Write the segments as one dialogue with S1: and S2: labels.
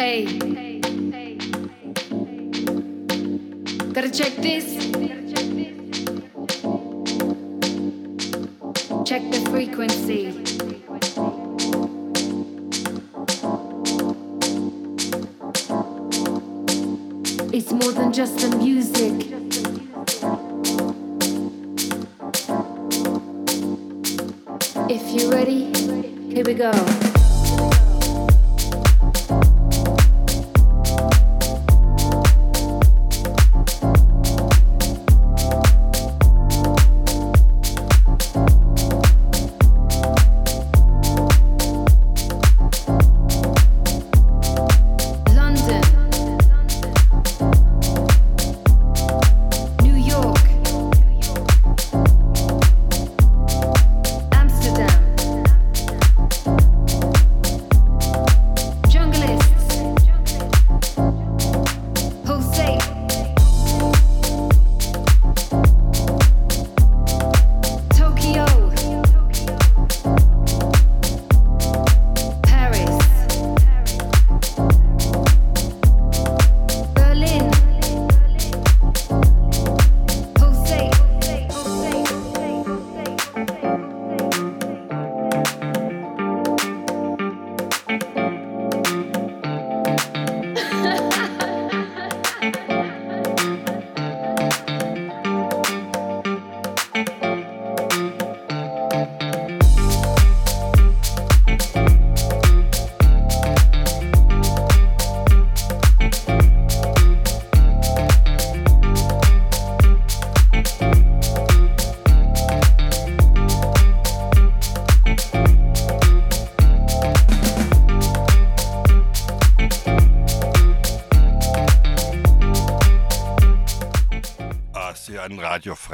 S1: Hey. Gotta check this. Check the frequency. It's more than just the music. If you're ready, here we go.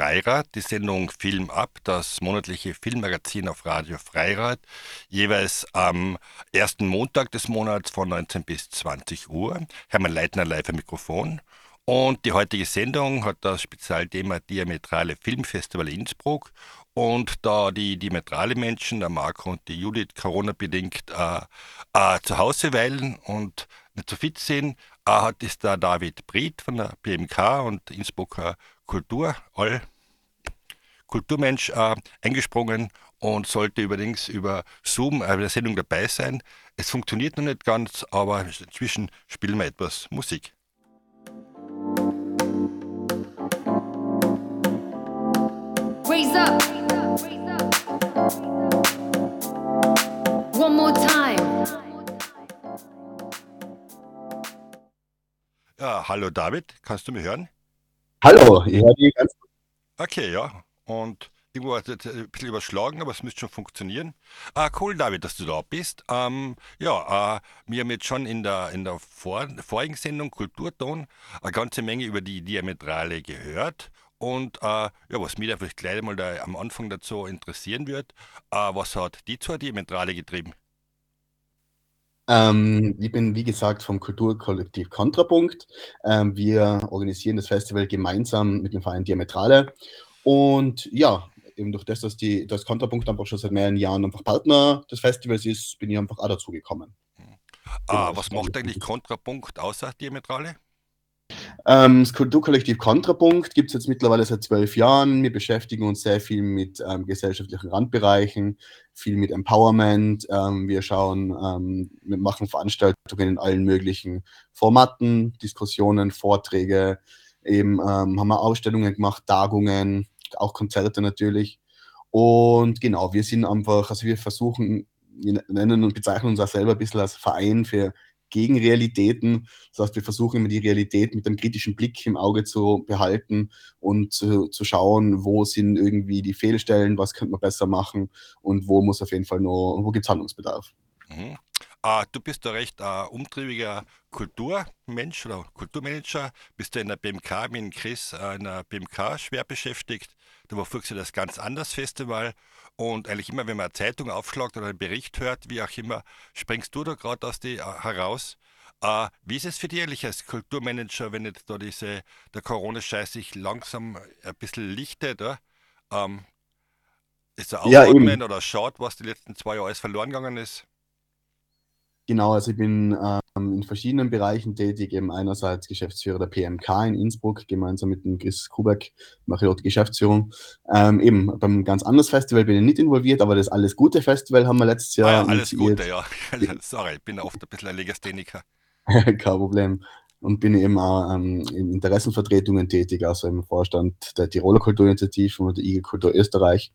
S2: Freirad, die Sendung Film ab, das monatliche Filmmagazin auf Radio Freirad, jeweils am ersten Montag des Monats von 19 bis 20 Uhr. Hermann Leitner live am Mikrofon. Und die heutige Sendung hat das Spezialthema Diametrale Filmfestival Innsbruck. Und da die diametrale Menschen, der Marco und die Judith, Corona-bedingt äh, äh, zu Hause weilen und nicht so fit sind, äh, hat ist der David Bried von der BMK und Innsbrucker Kultur, all Kulturmensch äh, eingesprungen und sollte übrigens über Zoom äh, bei der Sendung dabei sein. Es funktioniert noch nicht ganz, aber inzwischen spielen wir etwas Musik.
S1: Raise up. One more time.
S2: Ja, hallo David, kannst du mich hören?
S3: Hallo, ich höre die ganz
S2: Okay, ja. Und irgendwo hat es ein bisschen überschlagen, aber es müsste schon funktionieren. Ah, cool, David, dass du da bist. Ähm, ja, äh, wir haben jetzt schon in der, in der vor, vorigen Sendung Kulturton eine ganze Menge über die Diametrale gehört. Und äh, ja, was mich da vielleicht gleich mal da am Anfang dazu interessieren wird, äh, was hat die zur Diametrale getrieben?
S3: Ähm, ich bin, wie gesagt, vom Kulturkollektiv Kontrapunkt. Ähm, wir organisieren das Festival gemeinsam mit dem Verein Diametrale. Und ja, eben durch das, dass die, das Kontrapunkt einfach schon seit mehreren Jahren einfach Partner des Festivals ist, bin ich einfach auch dazu gekommen.
S2: Ah,
S3: Genau,
S2: was macht eigentlich Kontrapunkt außer Diametrale?
S3: Ähm, das Kulturkollektiv Kontrapunkt gibt es jetzt mittlerweile seit zwölf Jahren. Wir beschäftigen uns sehr viel mit ähm, gesellschaftlichen Randbereichen, viel mit Empowerment. Ähm, wir schauen, ähm, wir machen Veranstaltungen in allen möglichen Formaten, Diskussionen, Vorträge. Eben ähm, haben wir Ausstellungen gemacht, Tagungen, auch Konzerte natürlich. Und genau, wir sind einfach, also wir versuchen, wir nennen und bezeichnen uns auch selber ein bisschen als Verein für Gegenrealitäten. Das heißt, wir versuchen immer die Realität mit einem kritischen Blick im Auge zu behalten und zu, zu schauen, wo sind irgendwie die Fehlstellen, was könnte man besser machen und wo muss auf jeden Fall noch, wo gibt es Handlungsbedarf.
S2: Mhm. Ah, du bist da recht äh, umtriebiger Kulturmensch oder Kulturmanager. Bist du in der BMK mit dem Chris äh, in der BMK schwer beschäftigt. Da verfolgst du das ganz anders Festival. Und eigentlich immer, wenn man eine Zeitung aufschlagt oder einen Bericht hört, wie auch immer, springst du da gerade aus die äh, heraus. Äh, wie ist es für dich eigentlich als Kulturmanager, wenn jetzt da diese, der Corona-Scheiß sich langsam ein bisschen lichtet? Oder? Ähm, ist er
S3: Ja, eben.
S2: oder schaut, was die letzten zwei Jahre alles verloren gegangen ist?
S3: Genau, also ich bin ähm, in verschiedenen Bereichen tätig, eben einerseits Geschäftsführer der PMK in Innsbruck, gemeinsam mit dem Chris Kubeck, mache ich dort Geschäftsführung. Ähm, eben beim ganz anderes Festival bin ich nicht involviert, aber das Alles Gute Festival haben wir letztes Jahr.
S2: Ah ja, alles Gute, ja. Sorry, ich bin oft ein bisschen ein Legastheniker.
S3: Kein Problem. Und bin eben auch ähm, in Interessenvertretungen tätig, also im Vorstand der Tiroler Kulturinitiative und der IG Kultur Österreich.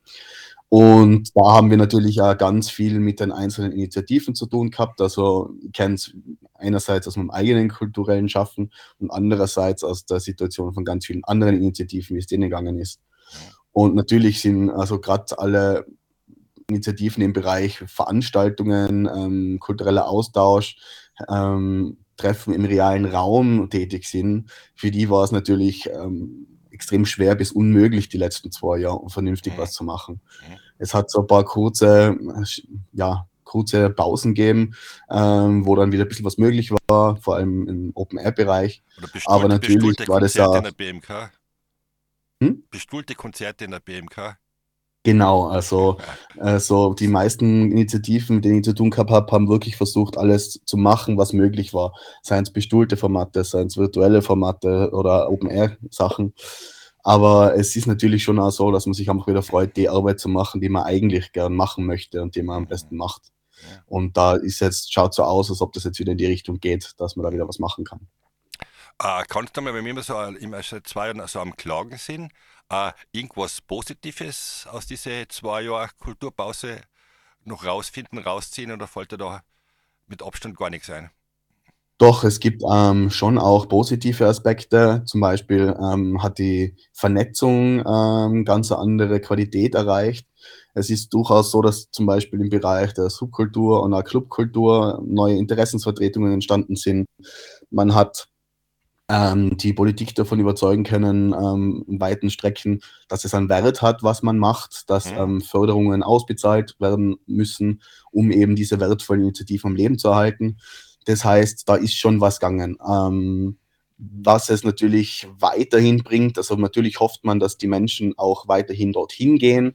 S3: Und da haben wir natürlich auch ganz viel mit den einzelnen Initiativen zu tun gehabt. Also ich kenne es einerseits aus meinem eigenen kulturellen Schaffen und andererseits aus der Situation von ganz vielen anderen Initiativen, wie es denen gegangen ist. Und natürlich sind also gerade alle Initiativen im Bereich Veranstaltungen, ähm, kultureller Austausch, ähm, Treffen im realen Raum tätig sind, für die war es natürlich ähm, extrem schwer bis unmöglich, die letzten zwei Jahre vernünftig mhm. was zu machen. Mhm. Es hat so ein paar kurze, ja, kurze Pausen gegeben, ähm, wo dann wieder ein bisschen was möglich war, vor allem im Open-Air-Bereich. Aber natürlich war das ja.
S2: In der BMK. Hm? Bestuhlte Konzerte in der BMK.
S3: Genau, also, also die meisten Initiativen, mit denen ich zu tun gehabt habe, haben wirklich versucht, alles zu machen, was möglich war. Seien es bestuhlte Formate, seien es virtuelle Formate oder Open-Air-Sachen. Aber es ist natürlich schon auch so, dass man sich einfach wieder freut, die Arbeit zu machen, die man eigentlich gern machen möchte und die man am besten macht. Und da ist jetzt, schaut so aus, als ob das jetzt wieder in die Richtung geht, dass man da wieder was machen kann.
S2: Äh, kannst du mal, wenn wir immer so immer seit zwei Jahren so am Klagen sind, äh, irgendwas Positives aus diesen zwei Jahren Kulturpause noch rausfinden, rausziehen oder fällt dir da mit Abstand gar nichts ein?
S3: Doch, es gibt ähm, schon auch positive Aspekte. Zum Beispiel ähm, hat die Vernetzung ähm, ganz andere Qualität erreicht. Es ist durchaus so, dass zum Beispiel im Bereich der Subkultur und der Clubkultur neue Interessensvertretungen entstanden sind. Man hat ähm, die Politik davon überzeugen können, ähm, in weiten Strecken, dass es einen Wert hat, was man macht, dass mhm. ähm, Förderungen ausbezahlt werden müssen, um eben diese wertvollen Initiativen am Leben zu erhalten. Das heißt, da ist schon was gegangen. Ähm, was es natürlich weiterhin bringt, also natürlich hofft man, dass die Menschen auch weiterhin dorthin gehen.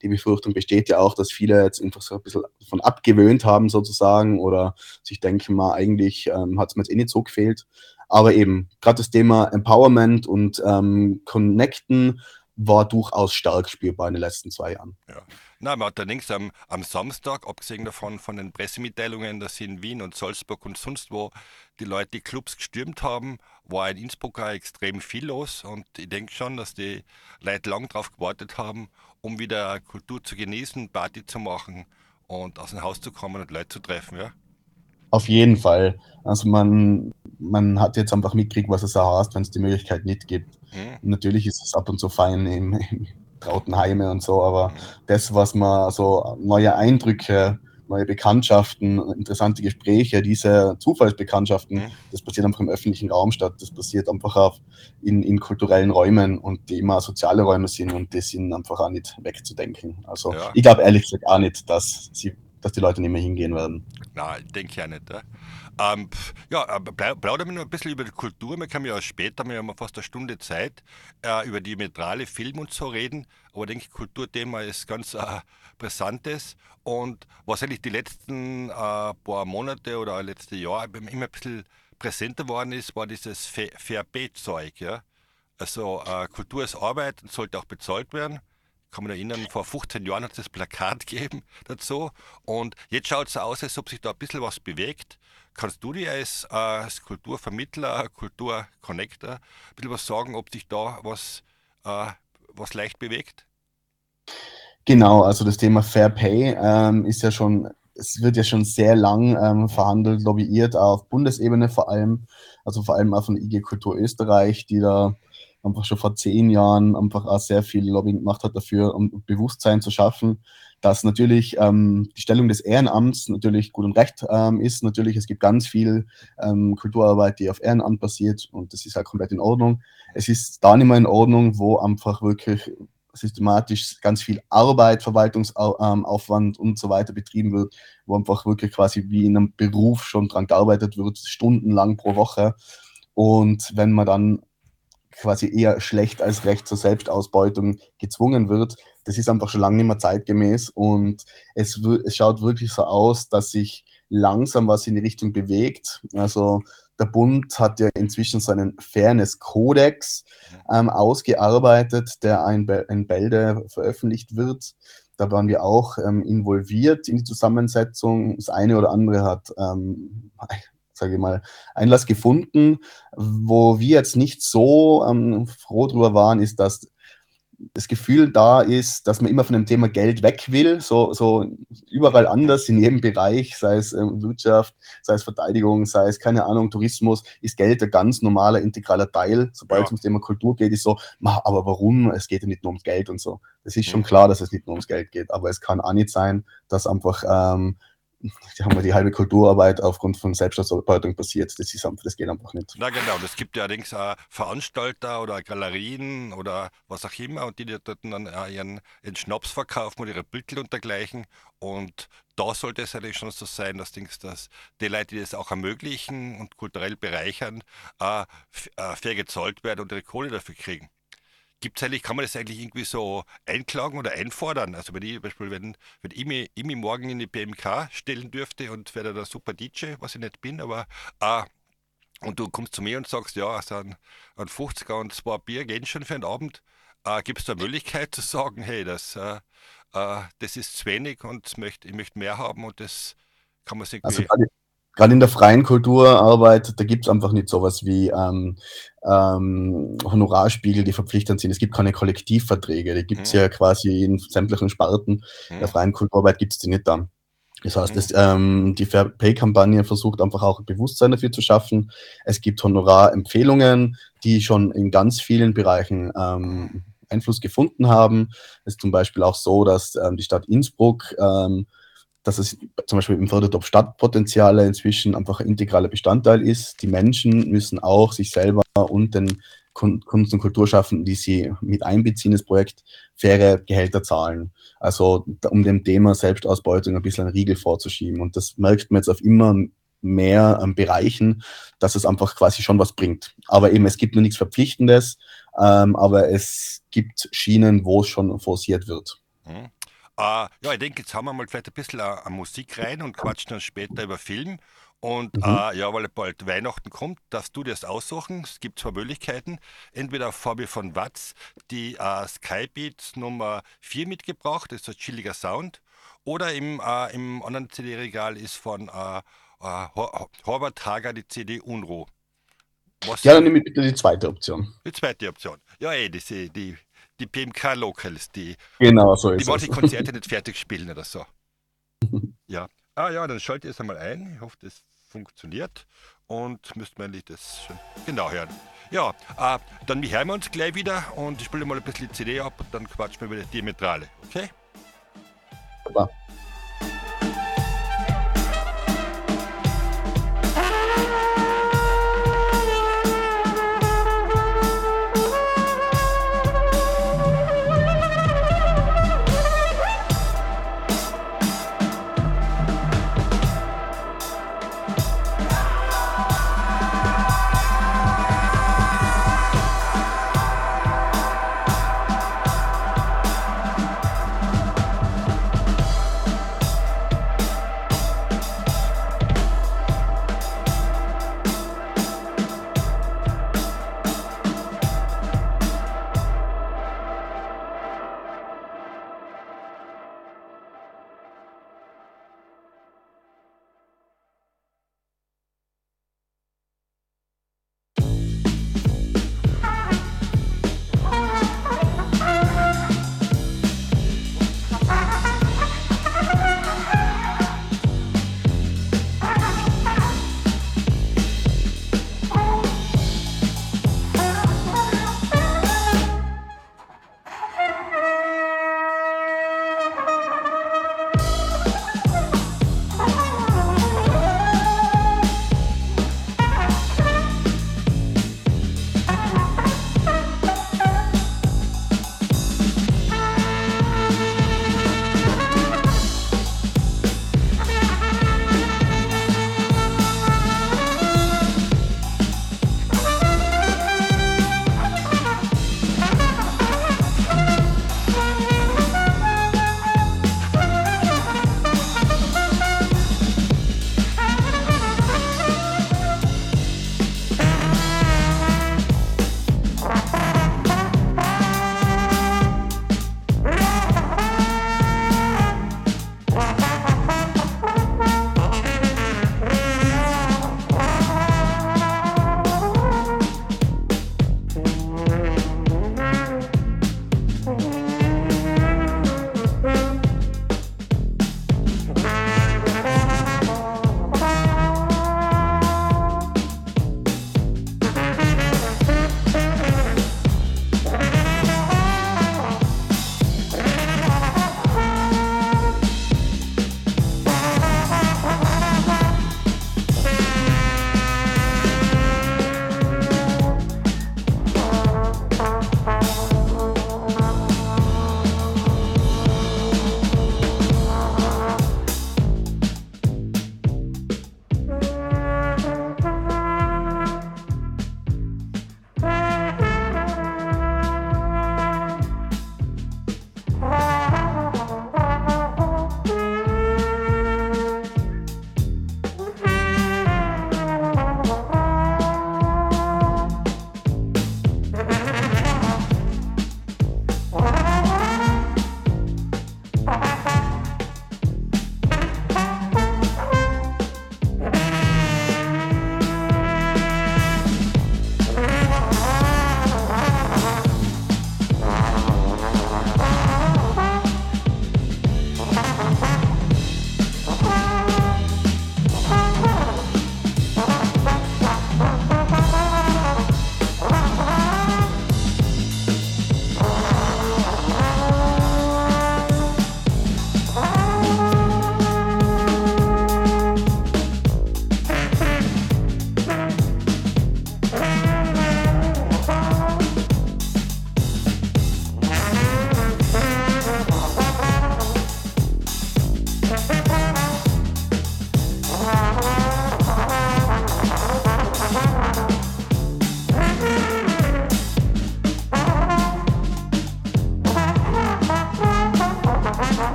S3: Die Befürchtung besteht ja auch, dass viele jetzt einfach so ein bisschen davon abgewöhnt haben sozusagen oder sich denken mal, eigentlich ähm, hat es mir jetzt eh nicht so gefehlt. Aber eben, gerade das Thema Empowerment und ähm, Connecten war durchaus stark spürbar in den letzten zwei Jahren.
S2: Ja. Na, man hat allerdings am, am Samstag, abgesehen davon von den Pressemitteilungen, dass in Wien und Salzburg und sonst wo die Leute die Clubs gestürmt haben, war in Innsbruck auch extrem viel los und ich denke schon, dass die Leute lang darauf gewartet haben, um wieder Kultur zu genießen, Party zu machen und aus dem Haus zu kommen und Leute zu treffen, ja.
S3: Auf jeden Fall. Also man, man hat jetzt einfach mitgekriegt, was es auch heißt, wenn es die Möglichkeit nicht gibt. Mhm. Natürlich ist es ab und zu fein im, im Trautenheime und so, aber mhm. das, was man so neue Eindrücke, neue Bekanntschaften, interessante Gespräche, diese Zufallsbekanntschaften, mhm. das passiert einfach im öffentlichen Raum statt. Das passiert einfach auch in, in kulturellen Räumen und die immer soziale Räume sind und die sind einfach auch nicht wegzudenken. Also ja. ich glaube ehrlich gesagt auch nicht, dass sie dass die Leute nicht mehr hingehen werden.
S2: Na, denke ich ja nicht. Ja, ähm, ja plaudern wir noch ein bisschen über die Kultur. Wir können ja später, wir haben fast eine Stunde Zeit, äh, über die Metrale, Film und so reden. Aber ich denke, Kulturthema ist ganz äh, brisantes. Und was eigentlich die letzten äh, paar Monate oder letzte Jahr immer ein bisschen präsenter geworden ist, war dieses Fair Pay-Zeug. Ja? Also äh, Kultur ist Arbeit und sollte auch bezahlt werden kann mich erinnern, vor 15 Jahren hat es das Plakat gegeben dazu. Und jetzt schaut es aus, als ob sich da ein bisschen was bewegt. Kannst du dir als, äh, als Kulturvermittler, Kulturconnector ein bisschen was sagen, ob sich da was, äh, was leicht bewegt?
S3: Genau, also das Thema Fair Pay ähm, ist ja schon, es wird ja schon sehr lang ähm, verhandelt, lobbyiert, auf Bundesebene vor allem, also vor allem auch von IG Kultur Österreich, die da einfach schon vor zehn Jahren einfach auch sehr viel Lobbying gemacht hat dafür, um Bewusstsein zu schaffen, dass natürlich ähm, die Stellung des Ehrenamts natürlich gut und recht ähm, ist. Natürlich, es gibt ganz viel ähm, Kulturarbeit, die auf Ehrenamt basiert und das ist ja komplett in Ordnung. Es ist da nicht mehr in Ordnung, wo einfach wirklich systematisch ganz viel Arbeit, Verwaltungsaufwand und so weiter betrieben wird, wo einfach wirklich quasi wie in einem Beruf schon dran gearbeitet wird, stundenlang pro Woche. Und wenn man dann quasi eher schlecht als recht zur Selbstausbeutung gezwungen wird. Das ist einfach schon lange nicht mehr zeitgemäß und es, es schaut wirklich so aus, dass sich langsam was in die Richtung bewegt. Also der Bund hat ja inzwischen seinen Fairness-Kodex ähm, ausgearbeitet, der in, Bälde veröffentlicht wird. Da waren wir auch ähm, involviert in die Zusammensetzung. Das eine oder andere hat, ähm, sage ich mal, Einlass gefunden. Wo wir jetzt nicht so ähm, froh drüber waren, ist, dass das Gefühl da ist, dass man immer von dem Thema Geld weg will, so, so überall anders, in jedem Bereich, sei es äh, Wirtschaft, sei es Verteidigung, sei es, keine Ahnung, Tourismus, ist Geld ein ganz normaler, integraler Teil. Sobald ja. es ums Thema Kultur geht, ist so, aber warum? Es geht ja nicht nur ums Geld und so. Das ist schon mhm. klar, dass es nicht nur ums Geld geht, aber es kann auch nicht sein, dass einfach ähm, haben wir die halbe Kulturarbeit aufgrund von Selbstausbeutung passiert. Das, ist das geht einfach nicht.
S2: Na genau, es gibt ja allerdings auch Veranstalter oder Galerien oder was auch immer und die dort dann ihren, ihren Schnaps verkaufen oder ihre Büttel und dergleichen. Und da sollte es eigentlich schon so sein, dass, dass die Leute, die das auch ermöglichen und kulturell bereichern, äh, äh fair gezahlt werden und ihre Kohle dafür kriegen. Gibt's eigentlich, kann man das eigentlich irgendwie so einklagen oder einfordern? Also wenn ich zum Beispiel, wenn, wenn ich, mich, ich mich morgen in die BMK stellen dürfte und wäre da super DJ, was ich nicht bin, aber äh, und du kommst zu mir und sagst, ja, also ein, ein 50er und zwei Bier gehen schon für einen Abend, äh, gibt es da Möglichkeit zu sagen, hey, das, äh, äh, das ist zu wenig und möcht, ich möchte mehr haben und das kann man sich
S3: irgendwie... Also gerade in der freien Kulturarbeit, da gibt es einfach nicht sowas wie ähm, ähm, Honorarspiegel, die verpflichtend sind. Es gibt keine Kollektivverträge, die gibt es mhm. ja quasi in sämtlichen Sparten. Mhm. In der freien Kulturarbeit gibt es die nicht da. Das heißt, mhm. das, ähm, die Fair Pay-Kampagne versucht einfach auch Bewusstsein dafür zu schaffen. Es gibt Honorarempfehlungen, die schon in ganz vielen Bereichen ähm, Einfluss gefunden haben. Es ist zum Beispiel auch so, dass ähm, die Stadt Innsbruck ähm, dass es zum Beispiel im Fördertopf Stadtpotenziale inzwischen einfach ein integraler Bestandteil ist. Die Menschen müssen auch sich selber und den Kunst- und Kulturschaffenden, die sie mit einbeziehen, das Projekt, faire Gehälter zahlen. Also um dem Thema Selbstausbeutung ein bisschen einen Riegel vorzuschieben. Und das merkt man jetzt auf immer mehr ähm, Bereichen, dass es einfach quasi schon was bringt. Aber eben, es gibt nur nichts Verpflichtendes, ähm, aber es gibt Schienen, wo es schon forciert wird.
S2: Mhm. Uh, ja, ich denke, jetzt haben wir mal vielleicht ein bisschen uh, Musik rein und quatschen dann später über Film. Und mhm. uh, ja, weil bald Weihnachten kommt, darfst du dir das aussuchen. Es gibt zwei Möglichkeiten. Entweder Fabi von Watz die uh, Skybeat Nummer 4 mitgebracht, das ist ein chilliger Sound. Oder im, im anderen CD-Regal ist von Horvath Hager die CD Unruh.
S3: Was ja, dann nehme ich bitte die zweite Option.
S2: Die zweite Option. Ja, eh, die, die die PMK Locals, die,
S3: genau, so
S2: die wollte die Konzerte nicht fertig spielen oder so. ja. Ah ja, dann schalte ich es einmal ein. Ich hoffe, das funktioniert. Und müsste man das schon genau hören. Ja, äh, dann hören wir uns gleich wieder und ich spiele mal ein bisschen die CD ab und dann quatschen wir über die Diametrale. Okay? Super.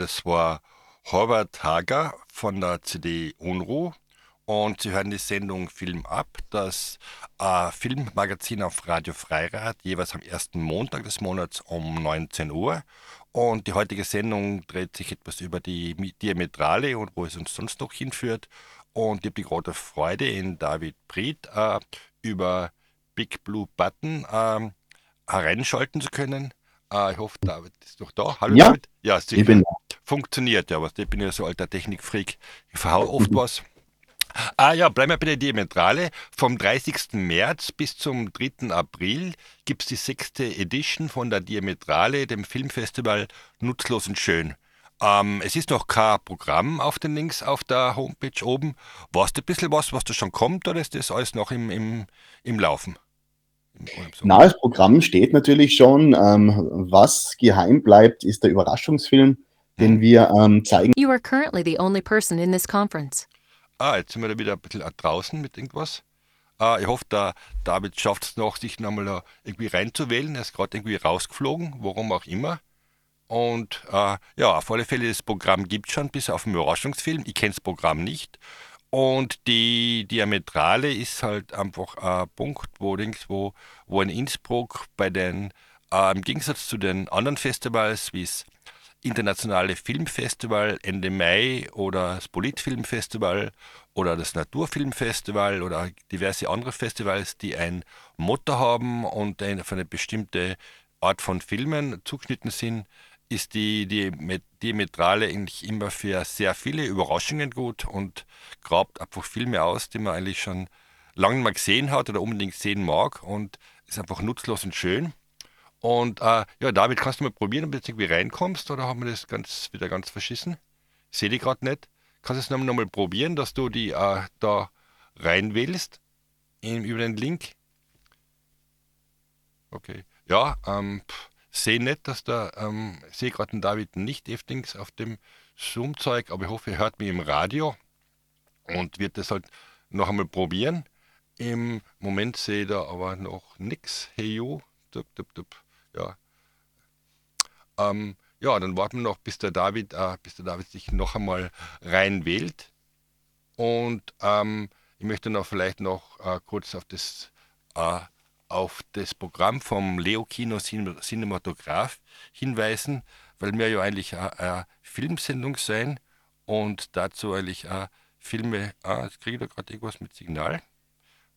S2: Das war Horvath Hager von der CD Unruh und Sie hören die Sendung Film ab, das äh, Filmmagazin auf Radio Freirad, jeweils am ersten Montag des Monats um 19 Uhr. Und die heutige Sendung dreht sich etwas über die Diametrale und wo es uns sonst noch hinführt. Und ich habe die große Freude, in David Priet äh, über Big Blue Button äh, hereinschalten zu können. Äh, ich hoffe, David ist noch da.
S3: Hallo ja, David.
S2: Ja, sicher. Ich bin da. Funktioniert ja, was. Ich bin ja so alter Technikfreak. Ich verhau oft was. Ah ja, bleiben wir bei der Diametrale. Vom 30. März bis zum 3. April gibt es die sechste Edition von der Diametrale, dem Filmfestival Nutzlos und Schön. Ähm, es ist noch kein Programm auf den Links auf der Homepage oben. Weißt du ein bisschen was, was da schon kommt, oder ist das alles noch im, im, im Laufen?
S3: Na, das Programm steht natürlich schon. Ähm, was geheim bleibt, ist der Überraschungsfilm, den hm. wir ähm, zeigen. You are currently the only person in this conference.
S2: Ah, jetzt sind wir da wieder ein bisschen draußen mit irgendwas. Ah, ich hoffe, der David schafft es noch, sich nochmal da irgendwie reinzuwählen. Er ist gerade irgendwie rausgeflogen, warum auch immer. Und äh, ja, auf alle Fälle, das Programm gibt es schon bis auf den Überraschungsfilm. Ich kenne das Programm nicht. Und die Diametrale ist halt einfach ein Punkt, wo, wo, wo in Innsbruck bei den, äh, im Gegensatz zu den anderen Festivals, wie es internationale Filmfestival Ende Mai oder das Politfilmfestival oder das Naturfilmfestival oder diverse andere Festivals, die ein Motto haben und auf eine bestimmte Art von Filmen zugeschnitten sind, ist die, die eigentlich immer für sehr viele Überraschungen gut und grabt einfach Filme aus, die man eigentlich schon lange mal gesehen hat oder unbedingt sehen mag und ist einfach nutzlos und schön. Und äh, ja, David, kannst du mal probieren, ob du jetzt irgendwie reinkommst oder haben wir das ganz, wieder ganz verschissen? Sehe die gerade nicht. Kannst du es nochmal probieren, dass du die äh, da rein willst in, über den Link? Okay. Ja, ähm, sehe nicht, dass da, ähm, sehe gerade den David nicht Eftings auf dem Zoom-Zeug, aber ich hoffe, er hört mich im Radio und wird das halt noch einmal probieren. Im Moment sehe ich da aber noch nichts. Hey, you. Dup, dup, dup ja. Ähm, ja, dann warten wir noch, bis der David, äh, bis der David sich noch einmal rein wählt. Und ähm, ich möchte noch vielleicht noch äh, kurz auf das, äh, auf das Programm vom Leo Kino Cinematograph hinweisen, weil wir ja eigentlich eine Filmsendung sein und dazu eigentlich äh, Filme, ah, jetzt kriege ich da gerade irgendwas mit Signal.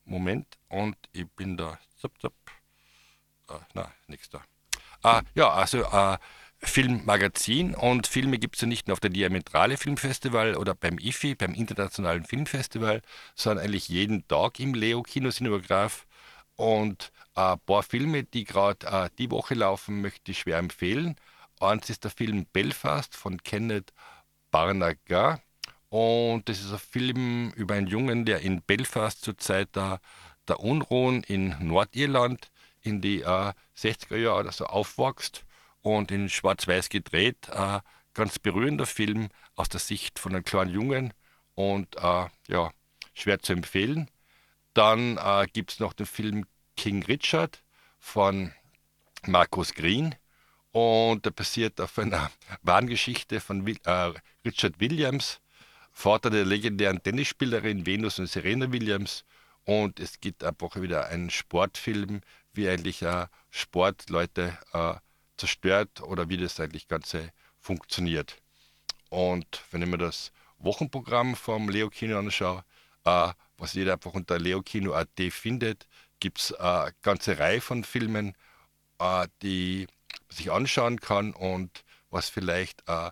S2: Moment, und ich bin da, zap, zap, Ah, na, nichts da. Ah, ja, also äh, Filmmagazin und Filme gibt es ja nicht nur auf der Diametrale Filmfestival oder beim IFI, beim Internationalen Filmfestival, sondern eigentlich jeden Tag im Leo Kinocinematograph. Und ein paar Filme, die gerade äh, die Woche laufen, möchte ich schwer empfehlen. Eins ist der Film Belfast von Kenneth Barnaga. Und das ist ein Film über einen Jungen, der in Belfast zur Zeit der, der Unruhen in Nordirland in die äh, 60er Jahre oder so aufwächst und in Schwarz-Weiß gedreht. Äh, ganz berührender Film aus der Sicht von einem kleinen Jungen und äh, ja, schwer zu empfehlen. Dann äh, gibt es noch den Film King Richard von Markus Green und der basiert auf einer Wahngeschichte von äh, Richard Williams, Vater der legendären Tennisspielerin Venus und Serena Williams. Und es gibt einfach wieder einen Sportfilm wie eigentlich äh, Sport Leute äh, zerstört oder wie das eigentlich Ganze funktioniert. Und wenn ich mir das Wochenprogramm vom Leo Kino anschaue, äh, was jeder einfach unter leokino.at findet, gibt es eine äh, ganze Reihe von Filmen, äh, die man sich anschauen kann und was vielleicht, äh,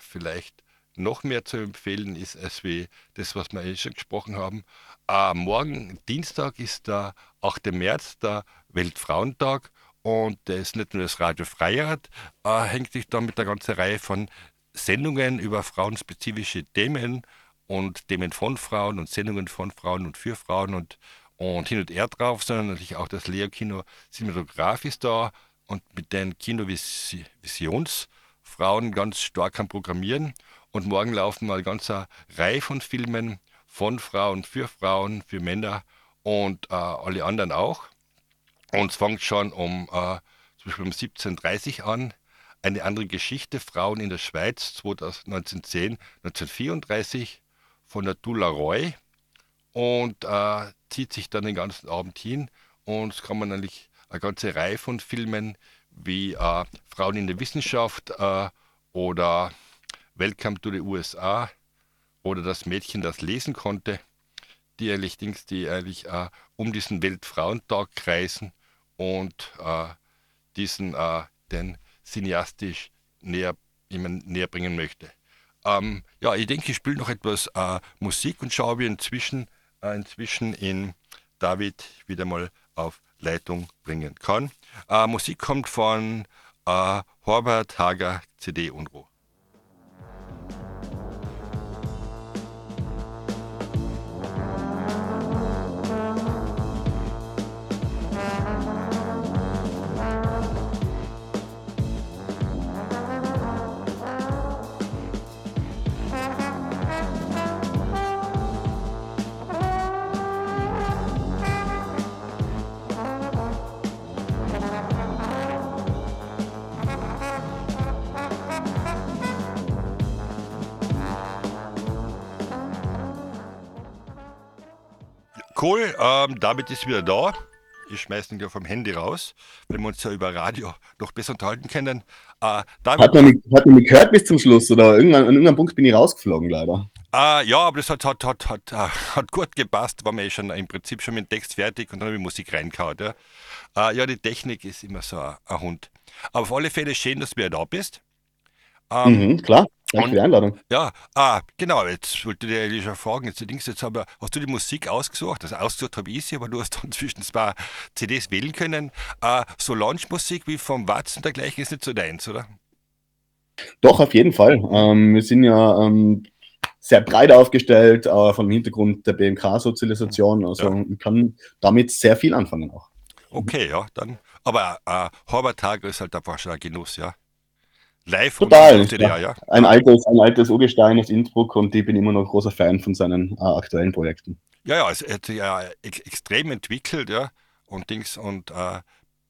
S2: vielleicht noch mehr zu empfehlen ist, als wie das, was wir eh schon gesprochen haben. Äh, morgen, Dienstag, ist der 8. März, der Weltfrauentag. Und das ist nicht nur das Radio Freirad, äh, hängt sich da mit einer ganzen Reihe von Sendungen über frauenspezifische Themen und Themen von Frauen und Sendungen von Frauen und für Frauen und, und hin und her drauf, sondern natürlich auch das Lehrkino Cinematograph ist da und mit den Kinovisionsfrauen ganz stark am Programmieren. Und morgen laufen mal eine ganze Reihe von Filmen von Frauen, für Frauen, für Männer und äh, alle anderen auch. Und es fängt schon um äh, zum Beispiel um 17.30 Uhr an. eine andere Geschichte, Frauen in der Schweiz 1910, 1934 von der Dula Roy und äh, zieht sich dann den ganzen Abend hin und es kann man eigentlich eine ganze Reihe von Filmen wie äh, Frauen in der Wissenschaft äh, oder Welcome to the USA oder das Mädchen, das lesen konnte, die eigentlich, Dings, die eigentlich äh, um diesen Weltfrauentag kreisen und äh, diesen äh, den cineastisch näher, näher bringen möchte. Ähm, ja, ich denke, ich spiele noch etwas äh, Musik und schaue, wie inzwischen, äh, inzwischen in David wieder mal auf Leitung bringen kann. Äh, Musik kommt von Horbert Hager CD Unruh. Cool, ähm, David ist wieder da. Ich schmeiße ihn ja vom Handy raus, wenn wir uns ja über Radio noch besser unterhalten können.
S3: Äh, hat, man mich, hat man mich gehört bis zum Schluss oder irgendwann, an irgendeinem Punkt bin ich rausgeflogen leider?
S2: Äh, ja, aber das hat, hat, hat, hat, äh, hat gut gepasst, war mir eh schon im Prinzip schon mit dem Text fertig und dann habe ich Musik reingehauen. Ja. Äh, ja, die Technik ist immer so ein, ein Hund. Aber auf alle Fälle schön, dass du wieder da bist.
S3: Ähm, mhm, klar. Danke für die Einladung.
S2: Ja, ah, genau, jetzt wollte ich dir eigentlich schon fragen, jetzt, Dings, jetzt aber, hast du die Musik ausgesucht? Also ausgesucht habe ich sie, aber du hast dann zwischen zwei CDs wählen können. Äh, so Launch-Musik wie vom Watz und dergleichen ist nicht so deins, oder?
S3: Doch, auf jeden Fall. Ähm, wir sind ja ähm, sehr breit aufgestellt, äh, vom Hintergrund der BMK-Sozialisation. Also ja. man kann damit sehr viel anfangen auch.
S2: Okay, ja, dann. Aber äh, Horvath ist halt einfach schon ein Genuss, ja.
S3: Live Total. DDR, ja. Ein altes, ein altes Urgestein aus Innsbruck und ich bin immer noch großer Fan von seinen äh, aktuellen Projekten.
S2: Ja, ja, es hat sich ja ex extrem entwickelt, ja. Und Dings und äh,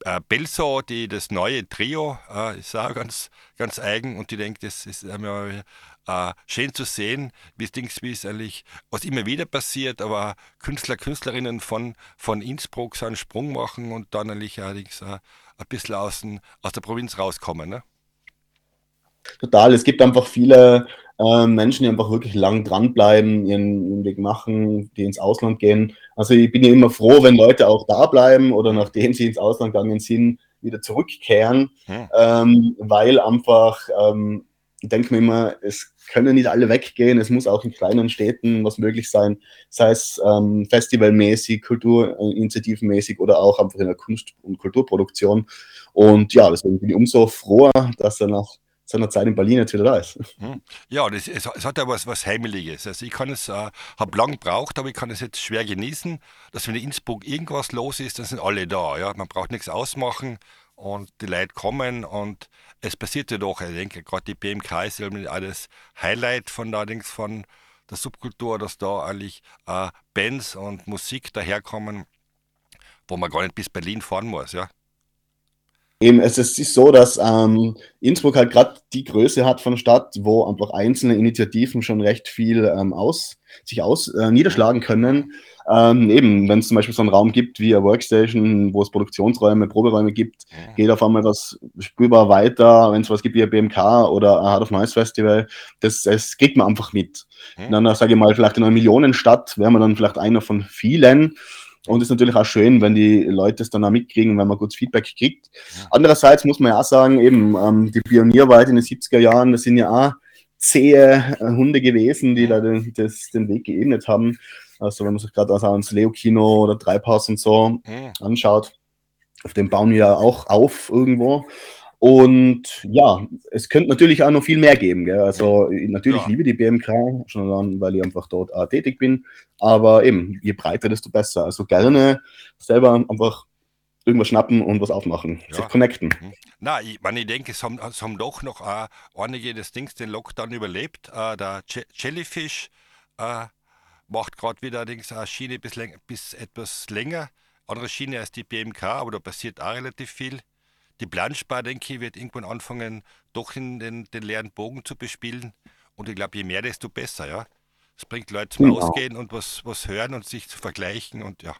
S2: äh, Belso, die das neue Trio, äh, ist auch ganz, ganz eigen und ich denke, das ist äh, schön zu sehen, wie es Dings, wie es eigentlich, was immer wieder passiert, aber Künstler, Künstlerinnen von, von Innsbruck so einen Sprung machen und dann eigentlich allerdings äh, ein bisschen aus, aus der Provinz rauskommen. Ne?
S3: Total. Es gibt einfach viele äh, Menschen, die einfach wirklich lang dranbleiben, ihren, ihren Weg machen, die ins Ausland gehen. Also ich bin ja immer froh, wenn Leute auch da bleiben oder nachdem sie ins Ausland gegangen sind, wieder zurückkehren, hm. ähm, weil einfach, ähm, ich denke mir immer, es können nicht alle weggehen, es muss auch in kleinen Städten was möglich sein, sei es ähm, festivalmäßig, kulturinitiativenmäßig oder auch einfach in der Kunst- und Kulturproduktion. Und ja, deswegen bin ich umso froher, dass er nach seiner Zeit in Berlin jetzt wieder da ist.
S2: Hm. Ja, das, es, es, hat ja was, was Heimeliges. Also ich kann es, äh, habe lang gebraucht, aber ich kann es jetzt schwer genießen, dass wenn in Innsbruck irgendwas los ist, dann sind alle da. Ja? Man braucht nichts ausmachen und die Leute kommen und es passiert ja doch. Ich denke, gerade die BMK ist ja das Highlight von allerdings von der Subkultur, dass da eigentlich äh, Bands und Musik daherkommen, wo man gar nicht bis Berlin fahren muss. Ja?
S3: Eben, es ist so, dass ähm, Innsbruck halt gerade die Größe hat von Stadt, wo einfach einzelne Initiativen schon recht viel ähm, aus, sich aus äh, niederschlagen können. Ähm, eben, wenn es zum Beispiel so einen Raum gibt wie eine Workstation, wo es Produktionsräume, Proberäume gibt, ja. geht auf einmal was spürbar weiter. Wenn es was gibt wie ein BMK oder ein Heart of Noise Festival, das, das kriegt man einfach mit. Ja. Dann sage ich mal, vielleicht in einer Millionenstadt wäre man dann vielleicht einer von vielen. Und es ist natürlich auch schön, wenn die Leute es dann auch mitkriegen, wenn man gutes Feedback kriegt. Andererseits muss man ja auch sagen, eben ähm, die Pionierwelt in den 70er Jahren, das sind ja auch zähe äh, Hunde gewesen, die da den, das, den Weg geebnet haben. Also wenn man sich gerade also ans Leo-Kino oder Treibhaus und so anschaut, auf dem bauen wir ja auch auf irgendwo. Und ja, es könnte natürlich auch noch viel mehr geben. Gell? Also natürlich ja. liebe die BMK, schon dann, weil ich einfach dort auch tätig bin. Aber eben, je breiter, desto besser. Also gerne selber einfach irgendwas schnappen und was aufmachen, ja. sich connecten. Mhm.
S2: Na, ich, meine, ich denke, es haben, es haben doch noch äh, einige des Dings den Lockdown überlebt. Äh, der Jellyfish äh, macht gerade wieder Dings, eine Schiene bis, bis etwas länger. Andere Schiene als die BMK, aber da passiert auch relativ viel die Planspar, denke ich, wird irgendwann anfangen, doch in den, den leeren Bogen zu bespielen. Und ich glaube, je mehr, desto besser, ja. Es bringt Leute zum
S3: Genau.
S2: Ausgehen und was, was hören und sich zu vergleichen und ja.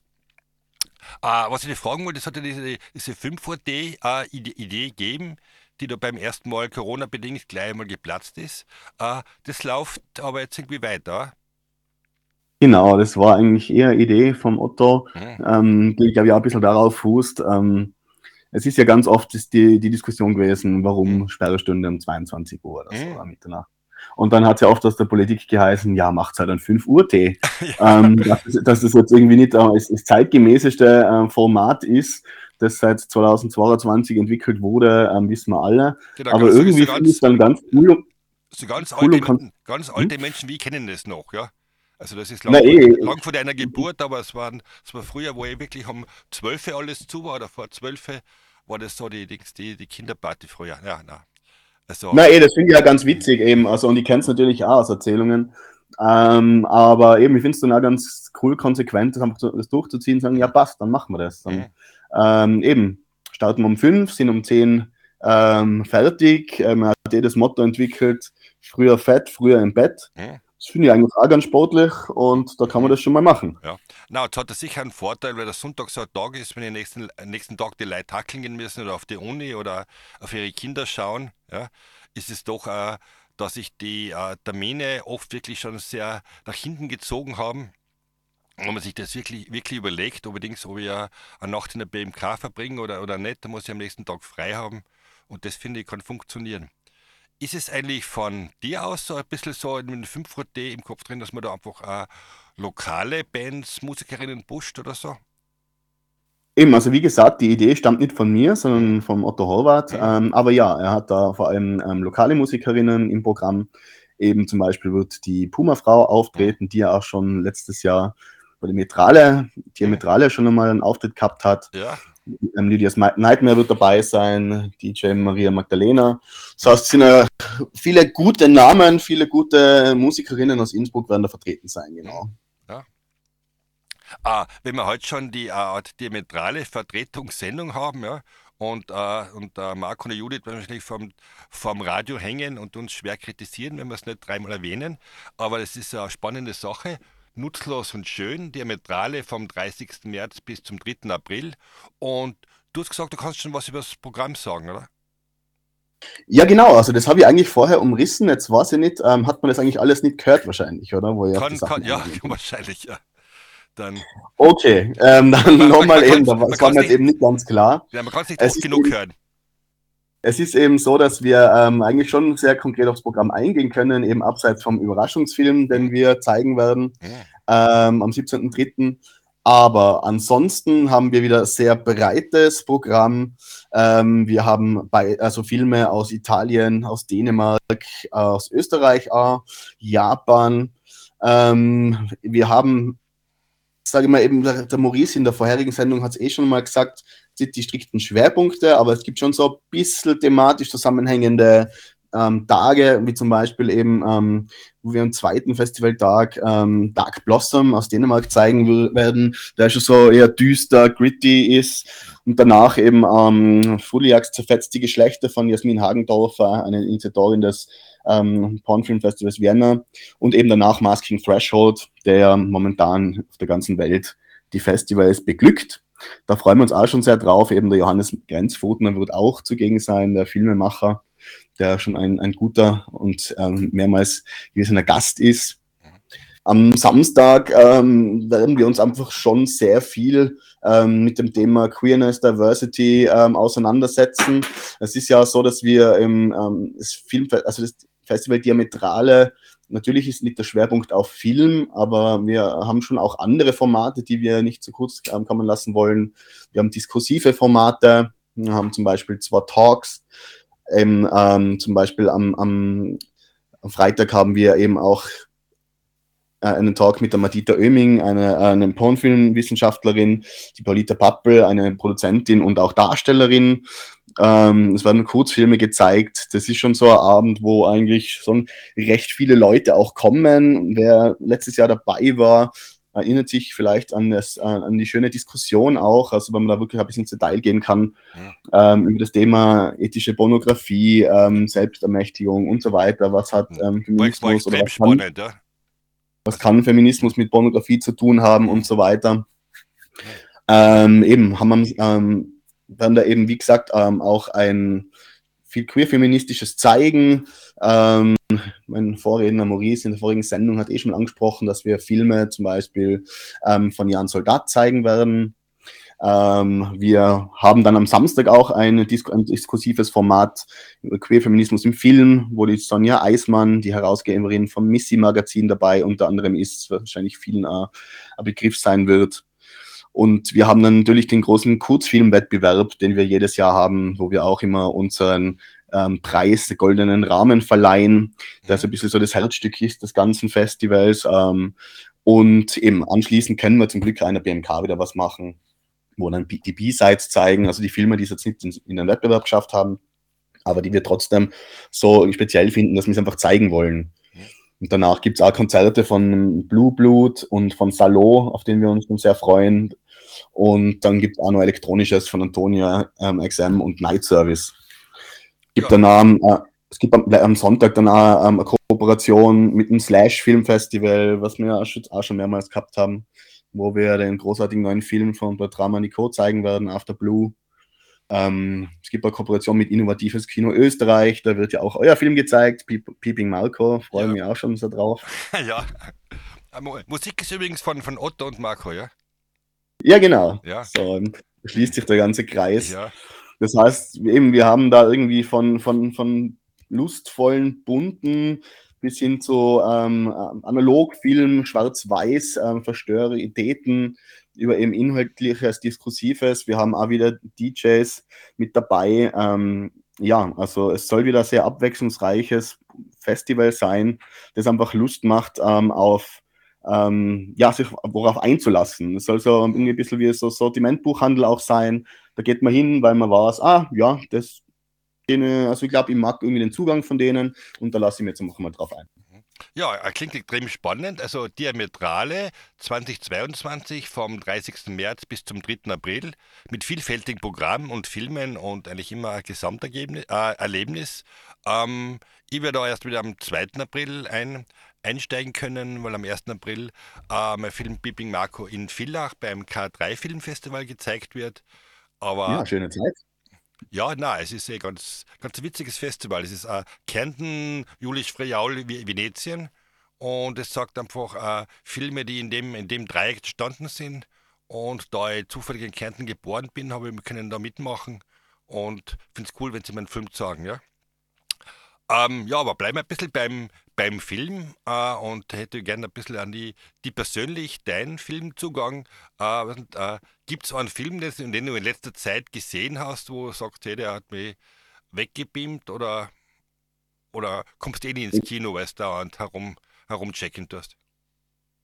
S2: Äh, was ich dich fragen wollte, es hat ja diese, diese 5D äh, gegeben, die da beim ersten Mal Corona-bedingt gleich einmal geplatzt ist. Äh, das läuft aber jetzt irgendwie weiter.
S3: Genau, das war eigentlich eher eine Idee vom Otto,
S2: Hm.
S3: ähm, die, glaube ich, auch ein bisschen darauf fußt. Ähm, es ist ja ganz oft die, die Diskussion gewesen, warum Sperrestunde um 22 Uhr oder so,
S2: Mhm.
S3: oder Mitternacht. Und dann hat es ja oft aus der Politik geheißen, ja, macht's halt ein 5 Uhr Tee. ähm, dass, es- dass das jetzt irgendwie nicht äh, das, das zeitgemäßeste äh, Format ist, das seit 2022 entwickelt wurde, ähm, wissen wir alle.
S2: Genau,
S3: Aber irgendwie finde ich es dann ganz cool.
S2: so ganz,
S3: cool
S2: alte, ganz alte Menschen wie kennen das noch, ja. Also das ist lang,
S3: Na, eh.
S2: lang vor deiner Geburt, aber es, waren, es war früher, wo ich wirklich um 12 alles zu war, oder vor 12 war das so die, die, die Kinderparty früher. Ja, na. Also,
S3: Na eh, das finde ich ja ganz witzig eben. Also, und ich kenne es natürlich auch aus Erzählungen. Ähm, aber eben, ich finde es dann auch ganz cool, konsequent, das einfach das durchzuziehen, sagen, ja passt, dann machen wir das. Dann,
S2: Mhm.
S3: ähm, eben, starten wir um fünf, sind um zehn ähm, fertig. Ähm, er hat eh das Motto entwickelt, früher fett, früher im Bett.
S2: Mhm.
S3: Das finde ich eigentlich auch ganz sportlich und da kann man das schon mal machen.
S2: Na, jetzt hat das sicher einen Vorteil, weil der Sonntag so ein Tag ist, wenn die nächsten, nächsten Tag die Leute tackeln gehen müssen oder auf die Uni oder auf ihre Kinder schauen, ja, ist es doch, äh, dass sich die äh, Termine oft wirklich schon sehr nach hinten gezogen haben. Wenn man sich das wirklich, wirklich überlegt, unbedingt, ob ich äh, eine Nacht in der BMK verbringe oder, oder nicht, dann muss ich am nächsten Tag frei haben. Und das finde ich kann funktionieren. Ist es eigentlich von dir aus so ein bisschen so in den 5D im Kopf drin, dass man da einfach äh, lokale Bands, Musikerinnen pusht oder so?
S3: Eben, also wie gesagt, die Idee stammt nicht von mir, sondern vom Otto Horvath.
S2: Mhm.
S3: Ähm, aber ja, er hat da vor allem ähm, lokale Musikerinnen im Programm. Eben zum Beispiel wird die Puma-Frau auftreten, die ja auch schon letztes Jahr bei der Metrale, die Metrale schon einmal einen Auftritt gehabt hat.
S2: Ja,
S3: Ähm, Lydia's Nightmare wird dabei sein, DJ Maria Magdalena. Das heißt, es sind äh, viele gute Namen, viele gute Musikerinnen aus Innsbruck werden da vertreten sein, genau.
S2: Ah, wenn wir heute schon die äh, diametrale Vertretungssendung haben, ja, und, äh, und äh, Marco und Judith werden wahrscheinlich vom, vom Radio hängen und uns schwer kritisieren, wenn wir es nicht dreimal erwähnen. Aber es ist eine spannende Sache. Nutzlos und schön, Diametrale vom 30. März bis zum 3. April. Und du hast gesagt, du kannst schon was über das Programm sagen, oder?
S3: Ja, genau, also das habe ich eigentlich vorher umrissen, jetzt weiß ich nicht, ähm, hat man das eigentlich alles nicht gehört wahrscheinlich, oder?
S2: Kann, kann, ja, wahrscheinlich, ja. Dann,
S3: Okay, ähm, dann nochmal eben, da das war mir jetzt eben nicht ganz klar.
S2: ja, man kann es nicht oft genug hören.
S3: Es ist eben so, dass wir ähm, eigentlich schon sehr konkret aufs Programm eingehen können, eben abseits vom Überraschungsfilm, den wir zeigen werden ähm, am 17.03. Aber ansonsten haben wir wieder sehr breites Programm. Ähm, wir haben bei, also Filme aus Italien, aus Dänemark, aus Österreich auch, Japan. Ähm, wir haben, sage ich mal, eben der, der Maurice in der vorherigen Sendung hat es eh schon mal gesagt, die strikten Schwerpunkte, aber es gibt schon so ein bisschen thematisch zusammenhängende ähm, Tage, wie zum Beispiel eben, ähm, wo wir am zweiten Festivaltag ähm, Dark Blossom aus Dänemark zeigen will, werden, der schon so eher düster, gritty ist. Und danach eben ähm, Fuliax zerfetzt die Geschlechter von Jasmin Hagendorfer, eine Initiatorin des ähm, Pornfilmfestivals Vienna. Und eben danach Masking Threshold, der momentan auf der ganzen Welt die Festivals beglückt. Da freuen wir uns auch schon sehr drauf. Eben der Johannes Grenzfurtner wird auch zugegen sein, der Filmemacher, der schon ein, ein guter und ähm, mehrmals gewissener Gast ist. Am Samstag ähm, werden wir uns einfach schon sehr viel ähm, mit dem Thema Queerness, Diversity ähm, auseinandersetzen. Es ist ja so, dass wir im ähm, das Film, also das Festival Diametrale Natürlich ist nicht der Schwerpunkt auf Film, aber wir haben schon auch andere Formate, die wir nicht zu kurz ähm, kommen lassen wollen. Wir haben diskursive Formate, wir haben zum Beispiel zwei Talks. Ähm, ähm, zum Beispiel am, am, am, Freitag haben wir eben auch äh, einen Talk mit der Madita Oeming, eine, eine Pornfilmwissenschaftlerin, die Paulita Pappel, eine Produzentin und auch Darstellerin. Ähm, es werden Kurzfilme gezeigt. Das ist schon so ein Abend, wo eigentlich schon recht viele Leute auch kommen. Wer letztes Jahr dabei war, erinnert sich vielleicht an, das, an die schöne Diskussion auch, also wenn man da wirklich ein bisschen ins Detail gehen kann, ja. ähm, über das Thema ethische Pornografie, ähm, Selbstermächtigung und so weiter. Was hat ähm, Feminismus oder was kann, spannend, ja? was kann Feminismus mit Pornografie zu tun haben und so weiter. Ähm, eben haben wir dann da eben, wie gesagt, ähm, auch ein viel queer-feministisches Zeigen. Ähm, mein Vorredner Maurice in der vorigen Sendung hat eh schon angesprochen, dass wir Filme zum Beispiel ähm, von Jan Soldat zeigen werden. Ähm, wir haben dann am Samstag auch ein, Dis ein diskursives Format über Queerfeminismus im Film, wo die Sonja Eismann, die Herausgeberin vom Missy Magazin dabei unter anderem ist, wahrscheinlich vielen äh, ein Begriff sein wird. Und wir haben dann natürlich den großen Kurzfilmwettbewerb, den wir jedes Jahr haben, wo wir auch immer unseren ähm, Preis, den goldenen Rahmen verleihen, der so ein bisschen so das Herzstück ist des ganzen Festivals. Ähm, und eben anschließend können wir zum Glück einer BMK wieder was machen, wo dann die B-Sides zeigen, also die Filme, die es jetzt nicht in, in den Wettbewerb geschafft haben, aber die wir trotzdem so speziell finden, dass wir es einfach zeigen wollen. Und danach gibt es auch Konzerte von Blue Blood und von Salo, auf denen wir uns sehr freuen. Und dann gibt es auch noch Elektronisches von Antonia ähm, XM und Night Service. Gibt ja. dann, äh, es gibt am, am, Sonntag dann auch ähm, eine Kooperation mit dem Slash Film Festival, was wir auch schon mehrmals gehabt haben, wo wir den großartigen neuen Film von Bertrand Nico zeigen werden, After Blue. Ähm, es gibt eine Kooperation mit Innovatives Kino Österreich, da wird ja auch euer Film gezeigt, Peeping Marco, freue ja. mich auch schon so drauf.
S2: ja. Musik ist übrigens von, von Otto und Marco, ja?
S3: Ja, genau. Ja. So, schließt sich der ganze Kreis. Ja. Das heißt, eben, wir haben da irgendwie von, von, von lustvollen, bunten bis hin zu ähm, Analogfilm, Schwarz-Weiß, ähm, Verstöreritäten, über eben inhaltliches, diskursives. Wir haben auch wieder DJs mit dabei. Ähm, ja, also es soll wieder ein sehr abwechslungsreiches Festival sein, das einfach Lust macht ähm, auf ähm, ja, sich worauf einzulassen. Es soll so ein bisschen wie so Sortimentbuchhandel auch sein. Da geht man hin, weil man weiß, ah, ja, das, also ich glaube, ich mag irgendwie den Zugang von denen und da lasse ich mir jetzt einfach mal drauf ein.
S2: Ja, klingt extrem spannend. Also Diametrale 2022 vom 30. März bis zum 3. April mit vielfältigen Programmen und Filmen und eigentlich immer ein Gesamterlebnis. Äh, ähm, ich werde da erst wieder am 2. April ein, einsteigen können, weil am 1. April äh, mein Film Pipping Marco in Villach beim K3 Filmfestival gezeigt wird. Aber
S3: ja, schöne Zeit.
S2: Ja, na, es ist ein ganz, ganz witziges Festival. Es ist äh, Kärnten, Julius Friaul, Venetien. Und es sagt einfach äh, Filme, die in dem, in dem Dreieck entstanden sind. Und da ich zufällig in Kärnten geboren bin, habe ich können da mitmachen. Und finde es cool, wenn Sie meinen Film sagen, ja. Ähm, ja, aber bleiben wir ein bisschen beim, beim Film äh, und hätte gerne ein bisschen an die, die persönlich deinen Filmzugang. Äh, äh, Gibt es einen Film, den, den, du in letzter Zeit gesehen hast, wo du sagst, hey, der hat mich weggebeamt oder, oder kommst du eh nicht ins Kino, weil du da herum, herumchecken tust?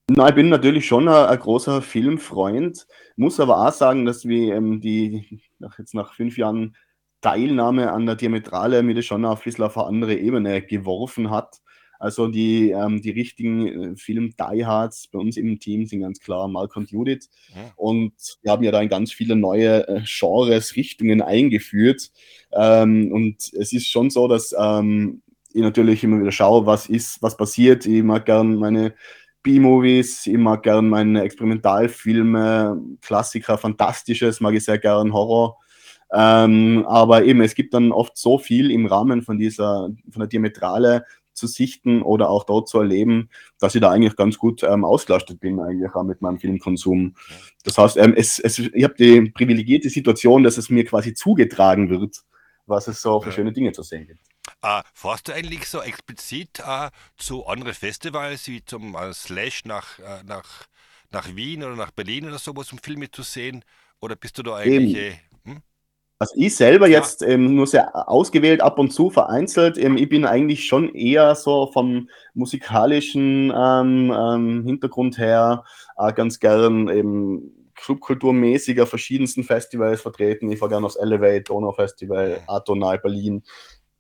S3: Na, ich bin natürlich schon ein, ein, großer Filmfreund, muss aber auch sagen, dass wir ähm, die nach, jetzt nach fünf Jahren Teilnahme an der Diametrale mir das schon auf ein bisschen auf eine andere Ebene geworfen hat. Also die, ähm, die richtigen äh, Film-Diehards bei uns im Team sind ganz klar Mark und Judith. Ja. Und wir haben ja da in ganz viele neue äh, Genres, Richtungen eingeführt. Ähm, und es ist schon so, dass ähm, ich natürlich immer wieder schaue, was ist, was passiert. Ich mag gern meine B-Movies, ich mag gern meine Experimentalfilme, Klassiker, Fantastisches, mag ich sehr gern Horror. Ähm, aber eben, es gibt dann oft so viel im Rahmen von dieser, von der Diametrale zu sichten oder auch dort zu erleben, dass ich da eigentlich ganz gut ähm, ausgelastet bin, eigentlich auch mit meinem Filmkonsum. Das heißt, ähm, es, es, ich habe die privilegierte Situation, dass es mir quasi zugetragen wird, was es so für schöne Dinge zu sehen gibt.
S2: Äh, fährst du eigentlich so explizit äh, zu anderen Festivals wie zum äh, Slash nach, äh, nach, nach Wien oder nach Berlin oder sowas, um Filme zu sehen? Oder bist du da eigentlich.
S3: Also ich selber ja. jetzt ähm, nur sehr ausgewählt, ab und zu vereinzelt. Ähm, ich bin eigentlich schon eher so vom musikalischen ähm, ähm Hintergrund her äh, ganz gern eben subkulturmäßiger verschiedensten Festivals vertreten. Ich war gerne aufs Elevate, Donau Festival, Atonal Berlin.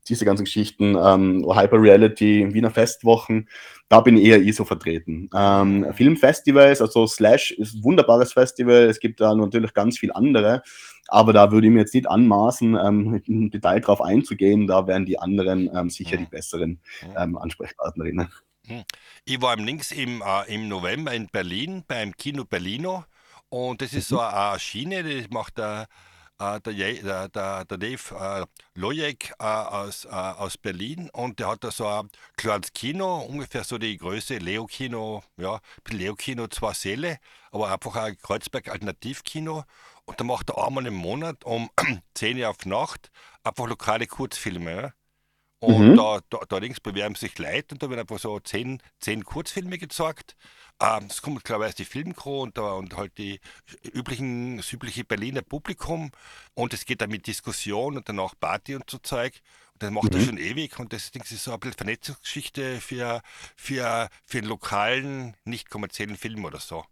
S3: Diese ganzen Geschichten, ähm, Hyper Reality, Wiener Festwochen, da bin ich eher ich so vertreten. Ähm, Filmfestivals, also Slash ist ein wunderbares Festival, es gibt da natürlich ganz viel andere, aber da würde ich mir jetzt nicht anmaßen, ähm, im Detail drauf einzugehen, da wären die anderen ähm, sicher die besseren ähm, Ansprechpartnerinnen.
S2: Hm. Ich war im Links im, äh, im November in Berlin beim Kino Berlino und das ist so eine Schiene, die macht der der, der, der, der Dave äh, Lojek äh, aus, äh, aus Berlin und der hat da so ein kleines Kino, ungefähr so die Größe Leo-Kino, ja, Leo-Kino, zwei Säle, aber einfach ein Kreuzberg-Alternativkino und da macht er einmal im Monat um 10 Uhr auf Nacht einfach lokale Kurzfilme. Und mhm. da, da, da links bewerben sich Leute und da werden einfach so zehn, zehn Kurzfilme gezeigt. Ähm, das kommt klarerweise die Filmcrew und, und halt die üblichen, das übliche Berliner Publikum. Und es geht dann mit Diskussion und danach Party und so Zeug. Und das macht mhm. er schon ewig und das ist so ein bisschen Vernetzungsgeschichte für, für, für einen lokalen, nicht kommerziellen Film oder so.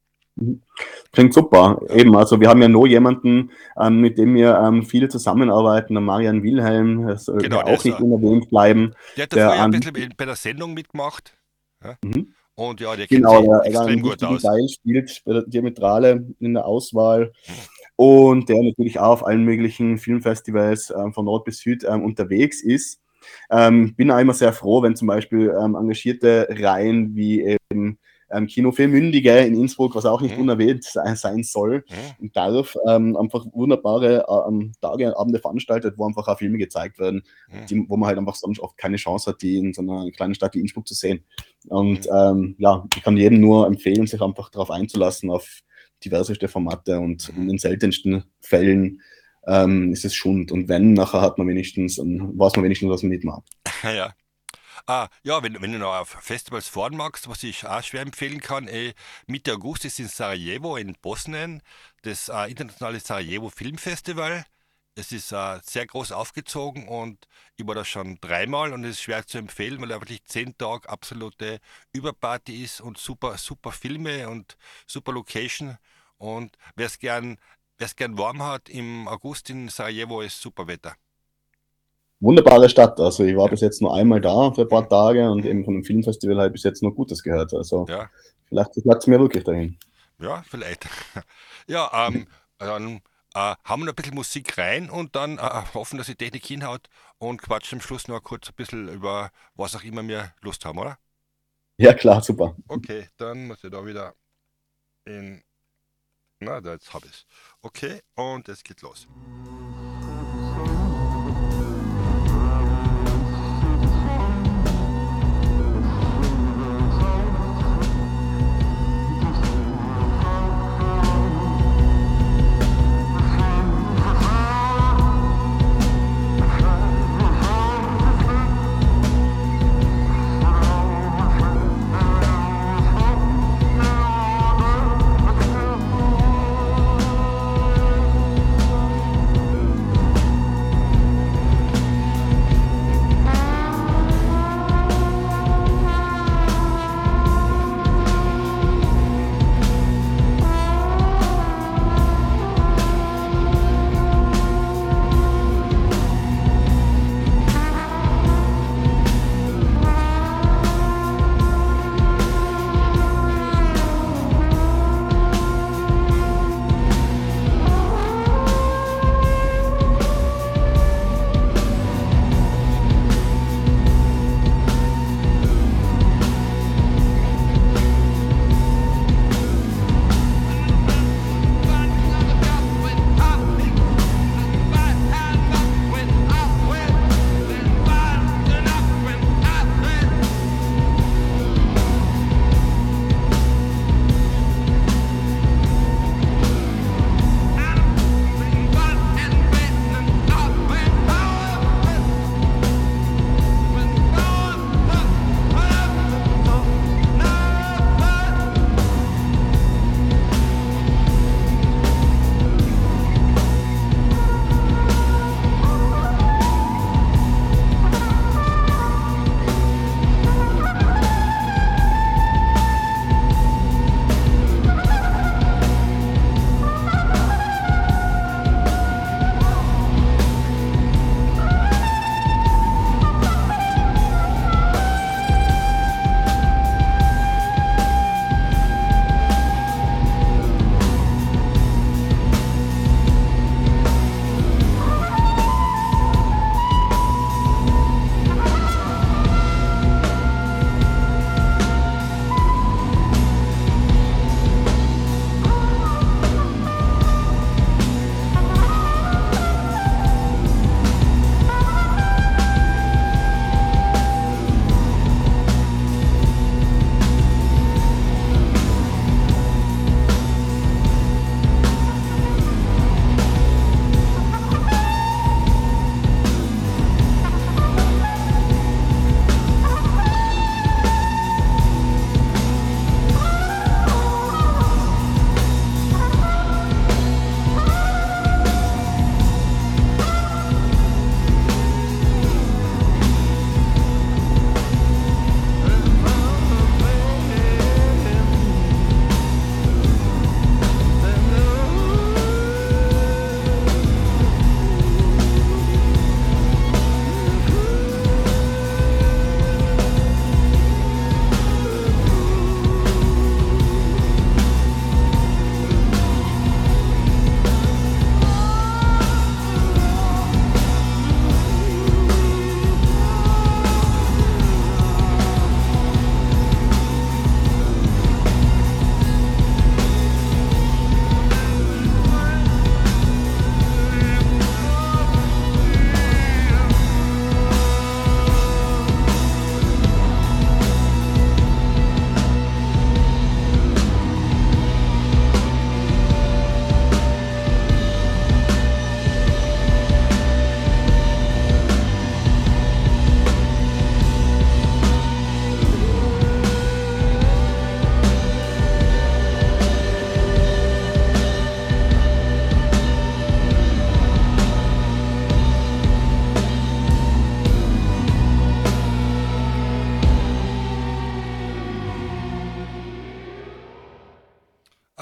S3: Klingt super. Eben, also wir haben ja noch jemanden, ähm, mit dem wir ähm, viel zusammenarbeiten, der Marian Wilhelm, das soll genau, auch nicht unerwähnt bleiben.
S2: Der hat ja ein bisschen bei der Sendung mitgemacht. Ja? Mhm. Und ja, der
S3: kennt genau, sich der, extrem gut aus. Teil spielt der Diametrale in der Auswahl. Und der natürlich auch auf allen möglichen Filmfestivals ähm, von Nord bis Süd ähm, unterwegs ist. Ähm, bin auch immer sehr froh, wenn zum Beispiel ähm, engagierte Reihen wie eben ähm, Kino für Mündige in Innsbruck, was auch nicht mhm. unerwähnt sein soll mhm. und darf, ähm, einfach wunderbare ähm, Tage, Abende veranstaltet, wo einfach auch Filme gezeigt werden, mhm. die, wo man halt einfach sonst oft keine Chance hat, die in so einer kleinen Stadt wie Innsbruck zu sehen. Und mhm. ähm, ja, ich kann jedem nur empfehlen, sich einfach darauf einzulassen, auf diverseste Formate und in den seltensten Fällen ähm, ist es Schund. Und wenn, nachher hat man wenigstens, weiß man wenigstens, was man nicht macht.
S2: Ja, Ah, ja, wenn, wenn du noch auf Festivals fahren magst, was ich auch schwer empfehlen kann, eh, Mitte August ist in Sarajevo in Bosnien das äh, internationale Sarajevo Filmfestival. Es ist äh, sehr groß aufgezogen und ich war da schon dreimal und es ist schwer zu empfehlen, weil er wirklich zehn Tage absolute Überparty ist und super, super Filme und super Location. Und wer es gern, gern warm hat, im August in Sarajevo ist super Wetter
S3: wunderbare Stadt. Also ich war bis jetzt nur einmal da für ein paar Tage und eben von dem Filmfestival habe ich bis jetzt nur Gutes gehört. Also ja. vielleicht platzt mir wirklich dahin.
S2: Ja, vielleicht. Ja, ähm, dann äh, haben wir noch ein bisschen Musik rein und dann äh, hoffen, dass die Technik hinhaut und quatschen am Schluss noch kurz ein bisschen über was auch immer wir Lust haben, oder?
S3: Ja, klar, super.
S2: Okay, dann muss ich da wieder in. Na, jetzt habe ich es. Okay, und es geht los.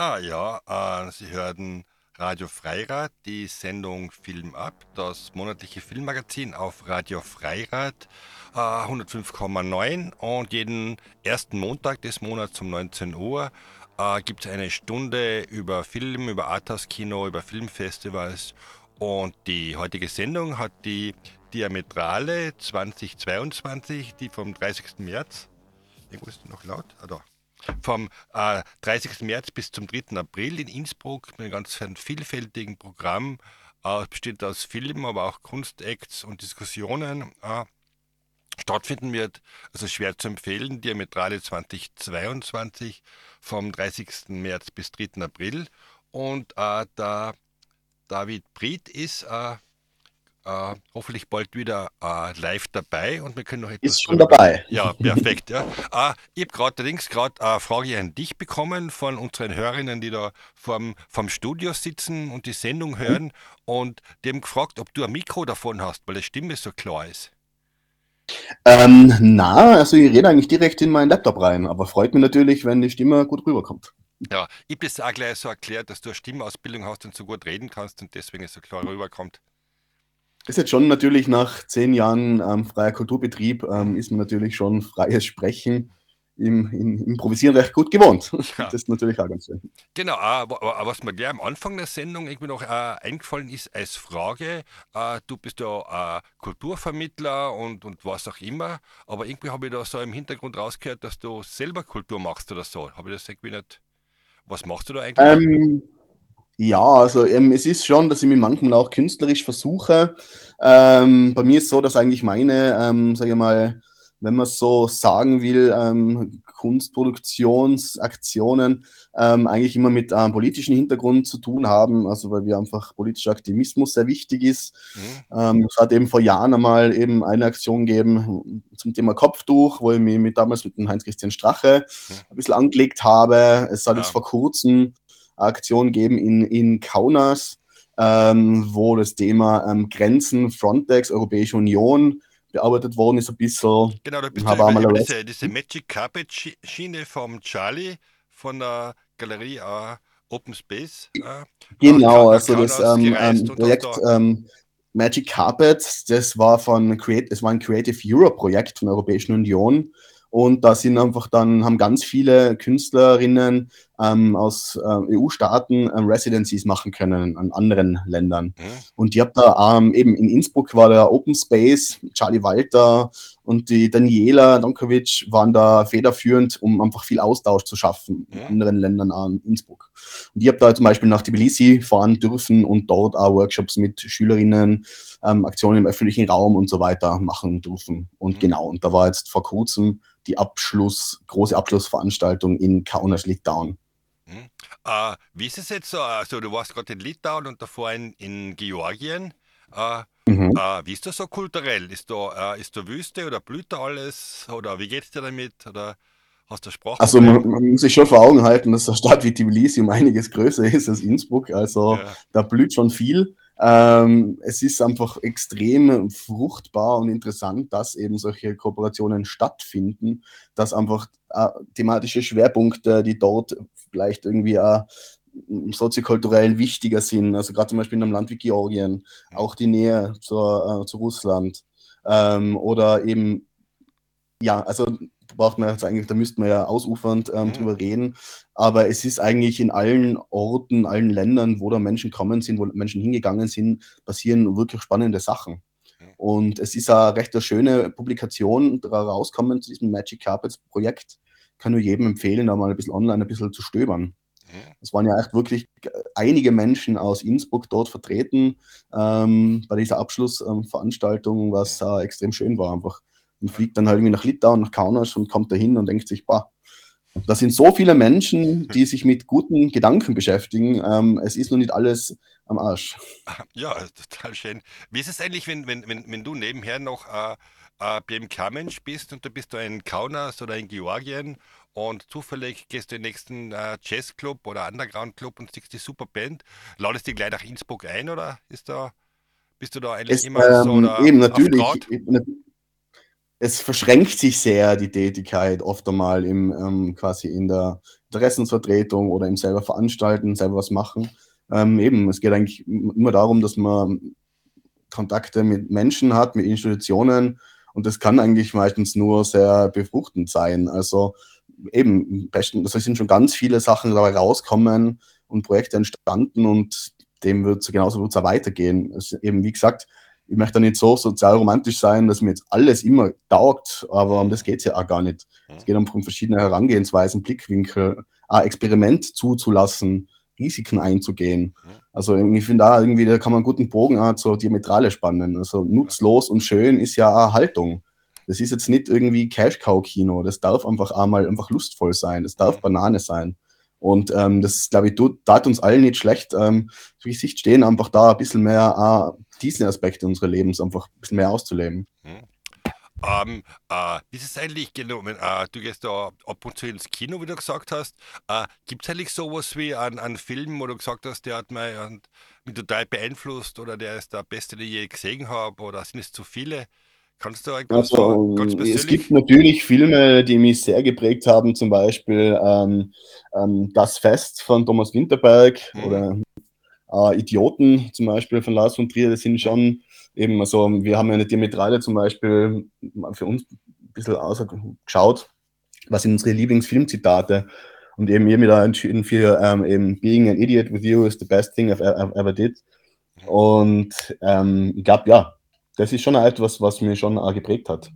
S2: Ah ja, äh, Sie hörten Radio Freirad, die Sendung Film ab, das monatliche Filmmagazin auf Radio Freirad äh, 105,9 und jeden ersten Montag des Monats um 19 Uhr äh, gibt es eine Stunde über Film, über Arthouse-Kino, über Filmfestivals. Und die heutige Sendung hat die Diametrale 2022, die vom 30. März, irgendwo ist noch laut, ah da, vom äh, 30. März bis zum 3. April in Innsbruck mit einem ganz vielfältigen Programm. Äh, besteht aus Film, aber auch Kunstacts und Diskussionen. Äh, stattfinden wird. Also schwer zu empfehlen. Diametrale 2022 vom 30. März bis 3. April. Und äh, der David Bried ist äh, äh, hoffentlich bald wieder äh, live dabei und wir können noch etwas.
S3: Ist schon dabei.
S2: Ja, perfekt. ja. Äh, ich habe gerade allerdings gerade eine Frage an dich bekommen von unseren Hörerinnen, die da vorm, vom Studio sitzen und die Sendung hören mhm. und haben gefragt, ob du ein Mikro davon hast, weil die Stimme so klar ist.
S3: Ähm, na, also ich rede eigentlich direkt in meinen Laptop rein, aber freut mich natürlich, wenn die Stimme gut rüberkommt.
S2: Ja, ich habe das auch gleich so erklärt, dass du eine Stimmausbildung hast und so gut reden kannst und deswegen so klar rüberkommt.
S3: Ist jetzt schon natürlich nach zehn Jahren ähm, freier Kulturbetrieb, ähm, ist man natürlich schon freies Sprechen im, im Improvisieren recht gut gewohnt. Ja. Das ist natürlich auch ganz schön.
S2: Genau, aber, aber was mir gleich am Anfang der Sendung irgendwie noch äh, eingefallen ist als Frage, äh, du bist ja äh, Kulturvermittler und, und was auch immer, aber irgendwie habe ich da so im Hintergrund rausgehört, dass du selber Kultur machst oder so. Habe ich das irgendwie nicht. Was machst du da eigentlich?
S3: Ähm, ja, also ähm, es ist schon, dass ich mich manchmal auch künstlerisch versuche. Ähm, bei mir ist so, dass eigentlich meine, ähm, sage ich mal, wenn man so sagen will, ähm, Kunstproduktionsaktionen ähm, eigentlich immer mit einem politischen Hintergrund zu tun haben, also weil wir einfach politischer Aktivismus sehr wichtig ist. Mhm. Ähm, es hat eben vor Jahren einmal eben eine Aktion gegeben zum Thema Kopftuch, wo ich mich mit, damals mit dem Heinz-Christian Strache mhm. ein bisschen angelegt habe. Es hat ja. jetzt vor kurzem Aktion gegeben in, in Kaunas, ähm, wo das Thema ähm, Grenzen, Frontex, Europäische Union bearbeitet worden ist, ein bisschen.
S2: Genau, da bist du über, diese, diese Magic Carpet Schiene vom Charlie von der Galerie äh, Open Space. Äh,
S3: genau, also das ähm, ähm, Projekt ähm, Magic Carpet, das war von Create, das war ein Creative Europe Projekt von der Europäischen Union und da sind einfach dann, haben ganz viele Künstlerinnen ähm, aus äh, EU-Staaten ähm, Residencies machen können an anderen Ländern. Mhm. Und ich habe da ähm, eben in Innsbruck war der Open Space, Charlie Walter und die Daniela Donkovic waren da federführend, um einfach viel Austausch zu schaffen mhm. in anderen Ländern an Innsbruck. Und ich habe da zum Beispiel nach Tbilisi fahren dürfen und dort auch Workshops mit Schülerinnen, ähm, Aktionen im öffentlichen Raum und so weiter machen dürfen. Und mhm. genau, und da war jetzt vor kurzem die Abschluss, große Abschlussveranstaltung in Kaunas, Litauen.
S2: Hm. Äh, wie ist es jetzt so? Also, du warst gerade in Litauen und davor in, in Georgien. Äh, mhm. äh, wie ist das so kulturell? Ist da, äh, ist da Wüste oder blüht da alles? Oder wie geht es dir damit? Oder hast du Sprache?
S3: Also, man, man, muss sich schon vor Augen halten, dass eine Stadt wie Tbilisi um einiges größer ist als Innsbruck. Also, ja. da blüht schon viel. Ähm, es ist einfach extrem fruchtbar und interessant, dass eben solche Kooperationen stattfinden, dass einfach äh, thematische Schwerpunkte, die dort vielleicht irgendwie äh, soziokulturell wichtiger sind, also gerade zum Beispiel in einem Land wie Georgien, auch die Nähe zur, äh, zu Russland ähm, oder eben, ja, also braucht man jetzt eigentlich, da müsste man ja ausufernd ähm, mhm. drüber reden. Aber es ist eigentlich in allen Orten, allen Ländern, wo da Menschen kommen sind, wo Menschen hingegangen sind, passieren wirklich spannende Sachen. Und es ist eine recht eine schöne Publikation rauskommen zu diesem Magic Carpets Projekt. Kann nur jedem empfehlen, da mal ein bisschen online ein bisschen zu stöbern. Es waren ja echt wirklich einige Menschen aus Innsbruck dort vertreten ähm, bei dieser Abschlussveranstaltung, was äh, extrem schön war. Einfach und fliegt dann halt irgendwie nach Litauen, nach Kaunas und kommt dahin und denkt sich, bah, da sind so viele Menschen, die sich mit guten Gedanken beschäftigen. Ähm, es ist noch nicht alles am Arsch.
S2: Ja, total schön. Wie ist es eigentlich, wenn, wenn, wenn, wenn du nebenher noch äh, äh, BMK-Mensch bist und du bist da in Kaunas oder in Georgien und zufällig gehst du in den nächsten äh, Jazzclub oder Underground-Club und siehst die super Band, ladest die gleich nach Innsbruck ein oder ist da, bist du da eigentlich
S3: es, immer ähm, so oder eben, natürlich, es verschränkt sich sehr die Tätigkeit oft einmal im, ähm, quasi in der Interessensvertretung oder im selber veranstalten, selber was machen. Ähm, eben, es geht eigentlich immer darum, dass man Kontakte mit Menschen hat, mit Institutionen und das kann eigentlich meistens nur sehr befruchtend sein. Also eben, besten, also sind schon ganz viele Sachen dabei rauskommen und Projekte entstanden und dem wird es genauso es weitergehen. Es, eben, wie gesagt, ich möchte da nicht so sozial romantisch sein, dass mir jetzt alles immer taugt, aber um das geht es ja auch gar nicht. Es geht um verschiedene Herangehensweisen, Blickwinkel, ein Experiment zuzulassen, Risiken einzugehen. Also ich finde da irgendwie, da kann man einen guten Bogen auch zur Diametrale spannen. Also nutzlos und schön ist ja auch Haltung. Das ist jetzt nicht irgendwie Cash-Cow-Kino. Das darf einfach einmal einfach lustvoll sein. Das darf Banane sein. Und ähm, das, glaube ich, tut, uns allen nicht schlecht. Ähm, wie Sicht stehen, einfach da ein bisschen mehr äh, diesen Aspekte unseres Lebens einfach ein bisschen mehr auszuleben.
S2: Hm. Ähm, äh, wie ist es eigentlich genommen? Äh, du gehst da ab und zu ins Kino, wie du gesagt hast. Äh, Gibt es eigentlich sowas wie einen, einen Film, wo du gesagt hast, der hat mich, mich total beeinflusst oder der ist der beste, den ich je gesehen habe oder sind es zu viele? Kannst du
S3: irgendwas also, ganz persönlich? Es gibt natürlich Filme, die mich sehr geprägt haben, zum Beispiel ähm, ähm, Das Fest von Thomas Winterberg mhm. oder äh, Idioten zum Beispiel von Lars von Trier, das sind schon eben, also wir haben ja eine Diametrale zum Beispiel für uns ein bisschen ausgeschaut, was sind unsere Lieblingsfilmzitate und eben mir da entschieden für ähm, eben Being an Idiot with You is the best thing I've ever, ever did mhm. und ähm, ich glaube, ja, das ist schon etwas, was mir schon äh, geprägt hat.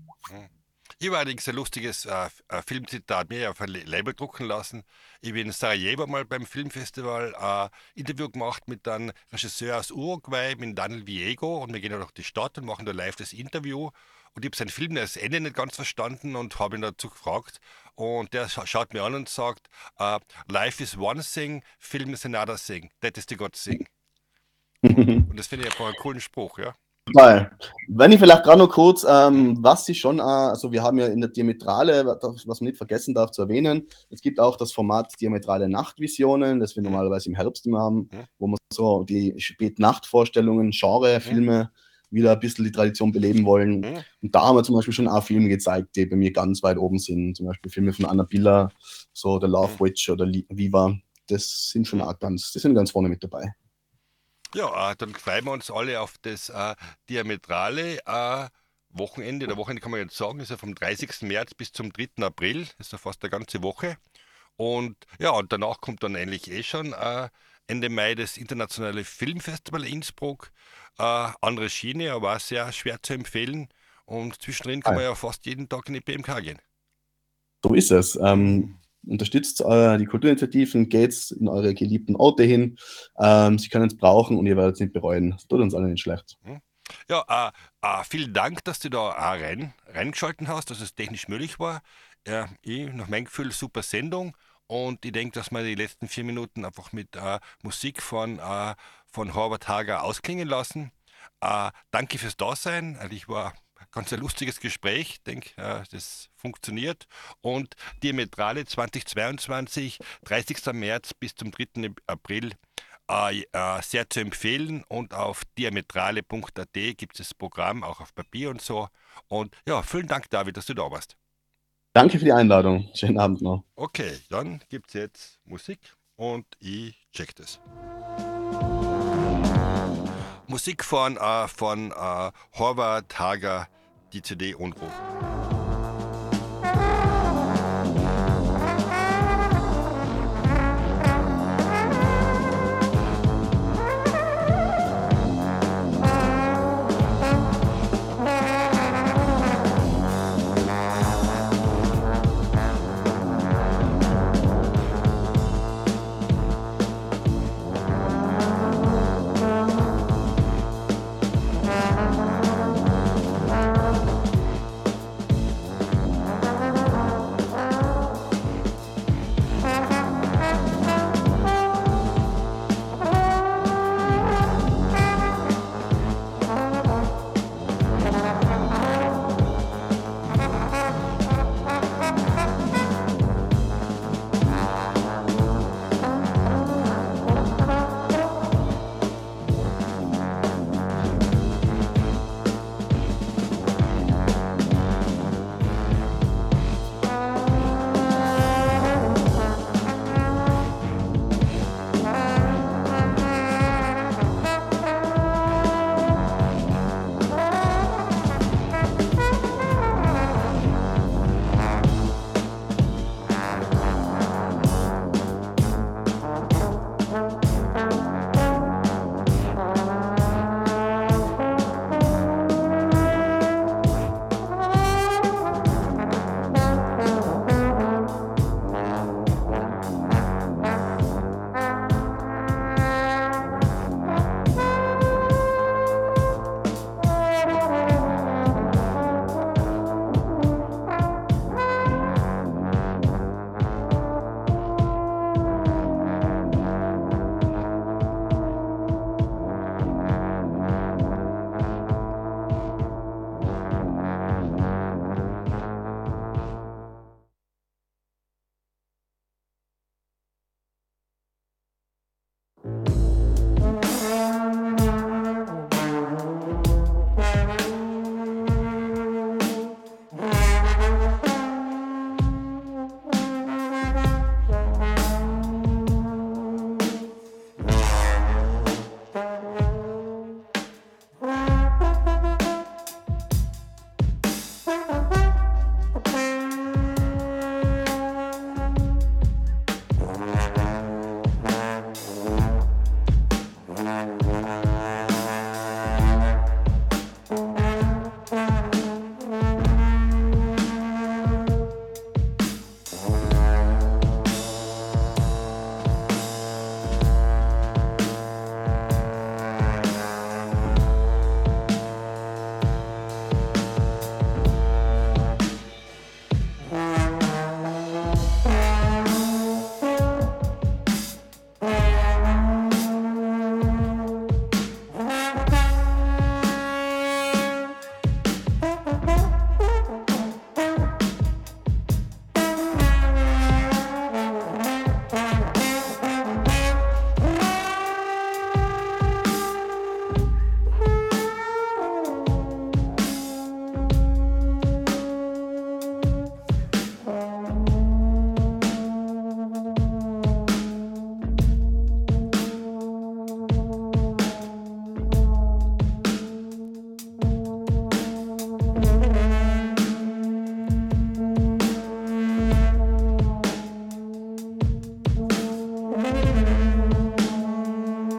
S2: Ich habe allerdings ein lustiges äh, Filmzitat mir auf ein Label drucken lassen. Ich habe in Sarajevo mal beim Filmfestival ein äh, Interview gemacht mit einem Regisseur aus Uruguay, mit Daniel Viego. Und wir gehen durch die Stadt und machen da live das Interview. Und ich habe seinen Film das Ende nicht ganz verstanden und habe ihn dazu gefragt. Und der schaut mir an und sagt: uh, Life is one thing, Film is another thing. That is the God thing. und das finde ich einfach einen coolen Spruch, ja.
S3: Mal. Wenn ich vielleicht gerade noch kurz, ähm, was sie schon, äh, also wir haben ja in der Diametrale, was man nicht vergessen darf zu erwähnen, es gibt auch das Format Diametrale Nachtvisionen, das wir mhm. normalerweise im Herbst immer haben, mhm. wo man so die Spät-Nacht-Vorstellungen, Genre-Filme mhm. wieder ein bisschen die Tradition beleben wollen. Und da haben wir zum Beispiel schon auch Filme gezeigt, die bei mir ganz weit oben sind. Zum Beispiel Filme von Anna Biller, so The Love. Witch oder Viva. Das sind schon auch ganz, die sind ganz vorne mit dabei.
S2: Ja, äh, dann freuen wir uns alle auf das äh, diametrale äh, Wochenende. Der Wochenende kann man jetzt sagen, ist ja vom 30. März bis zum 3. April, ist ja fast eine ganze Woche. Und ja, und danach kommt dann eigentlich eh schon äh, Ende Mai das internationale Filmfestival Innsbruck. Äh, andere Schiene, aber auch sehr schwer zu empfehlen. Und zwischendrin kann man ja fast jeden Tag in die BMK gehen.
S3: So ist es. Ähm, unterstützt äh, die Kulturinitiativen, geht in eure geliebten Orte hin. Ähm, sie können es brauchen und ihr werdet es nicht bereuen. Das tut uns alle nicht schlecht.
S2: Hm. Ja, äh, äh, vielen Dank, dass du da auch rein, reingeschalten hast, dass es technisch möglich war. Äh, ich, nach meinem Gefühl, super Sendung. Und ich denke, dass wir die letzten vier Minuten einfach mit äh, Musik von, äh, von Horvath Hager ausklingen lassen. danke fürs Dasein. Also ich war ganz ein lustiges Gespräch. Ich denke, das funktioniert. Und Diametrale 2022, 30. März bis zum 3. April. Äh, äh, sehr zu empfehlen und auf diametrale.at gibt es das Programm, auch auf Papier und so. Und ja, vielen Dank, David, dass du da warst.
S3: Danke für die Einladung. Schönen Abend noch.
S2: Okay, dann gibt es jetzt Musik und ich check das. Musik von, äh, von äh, Horvath Hager die CD Unruh.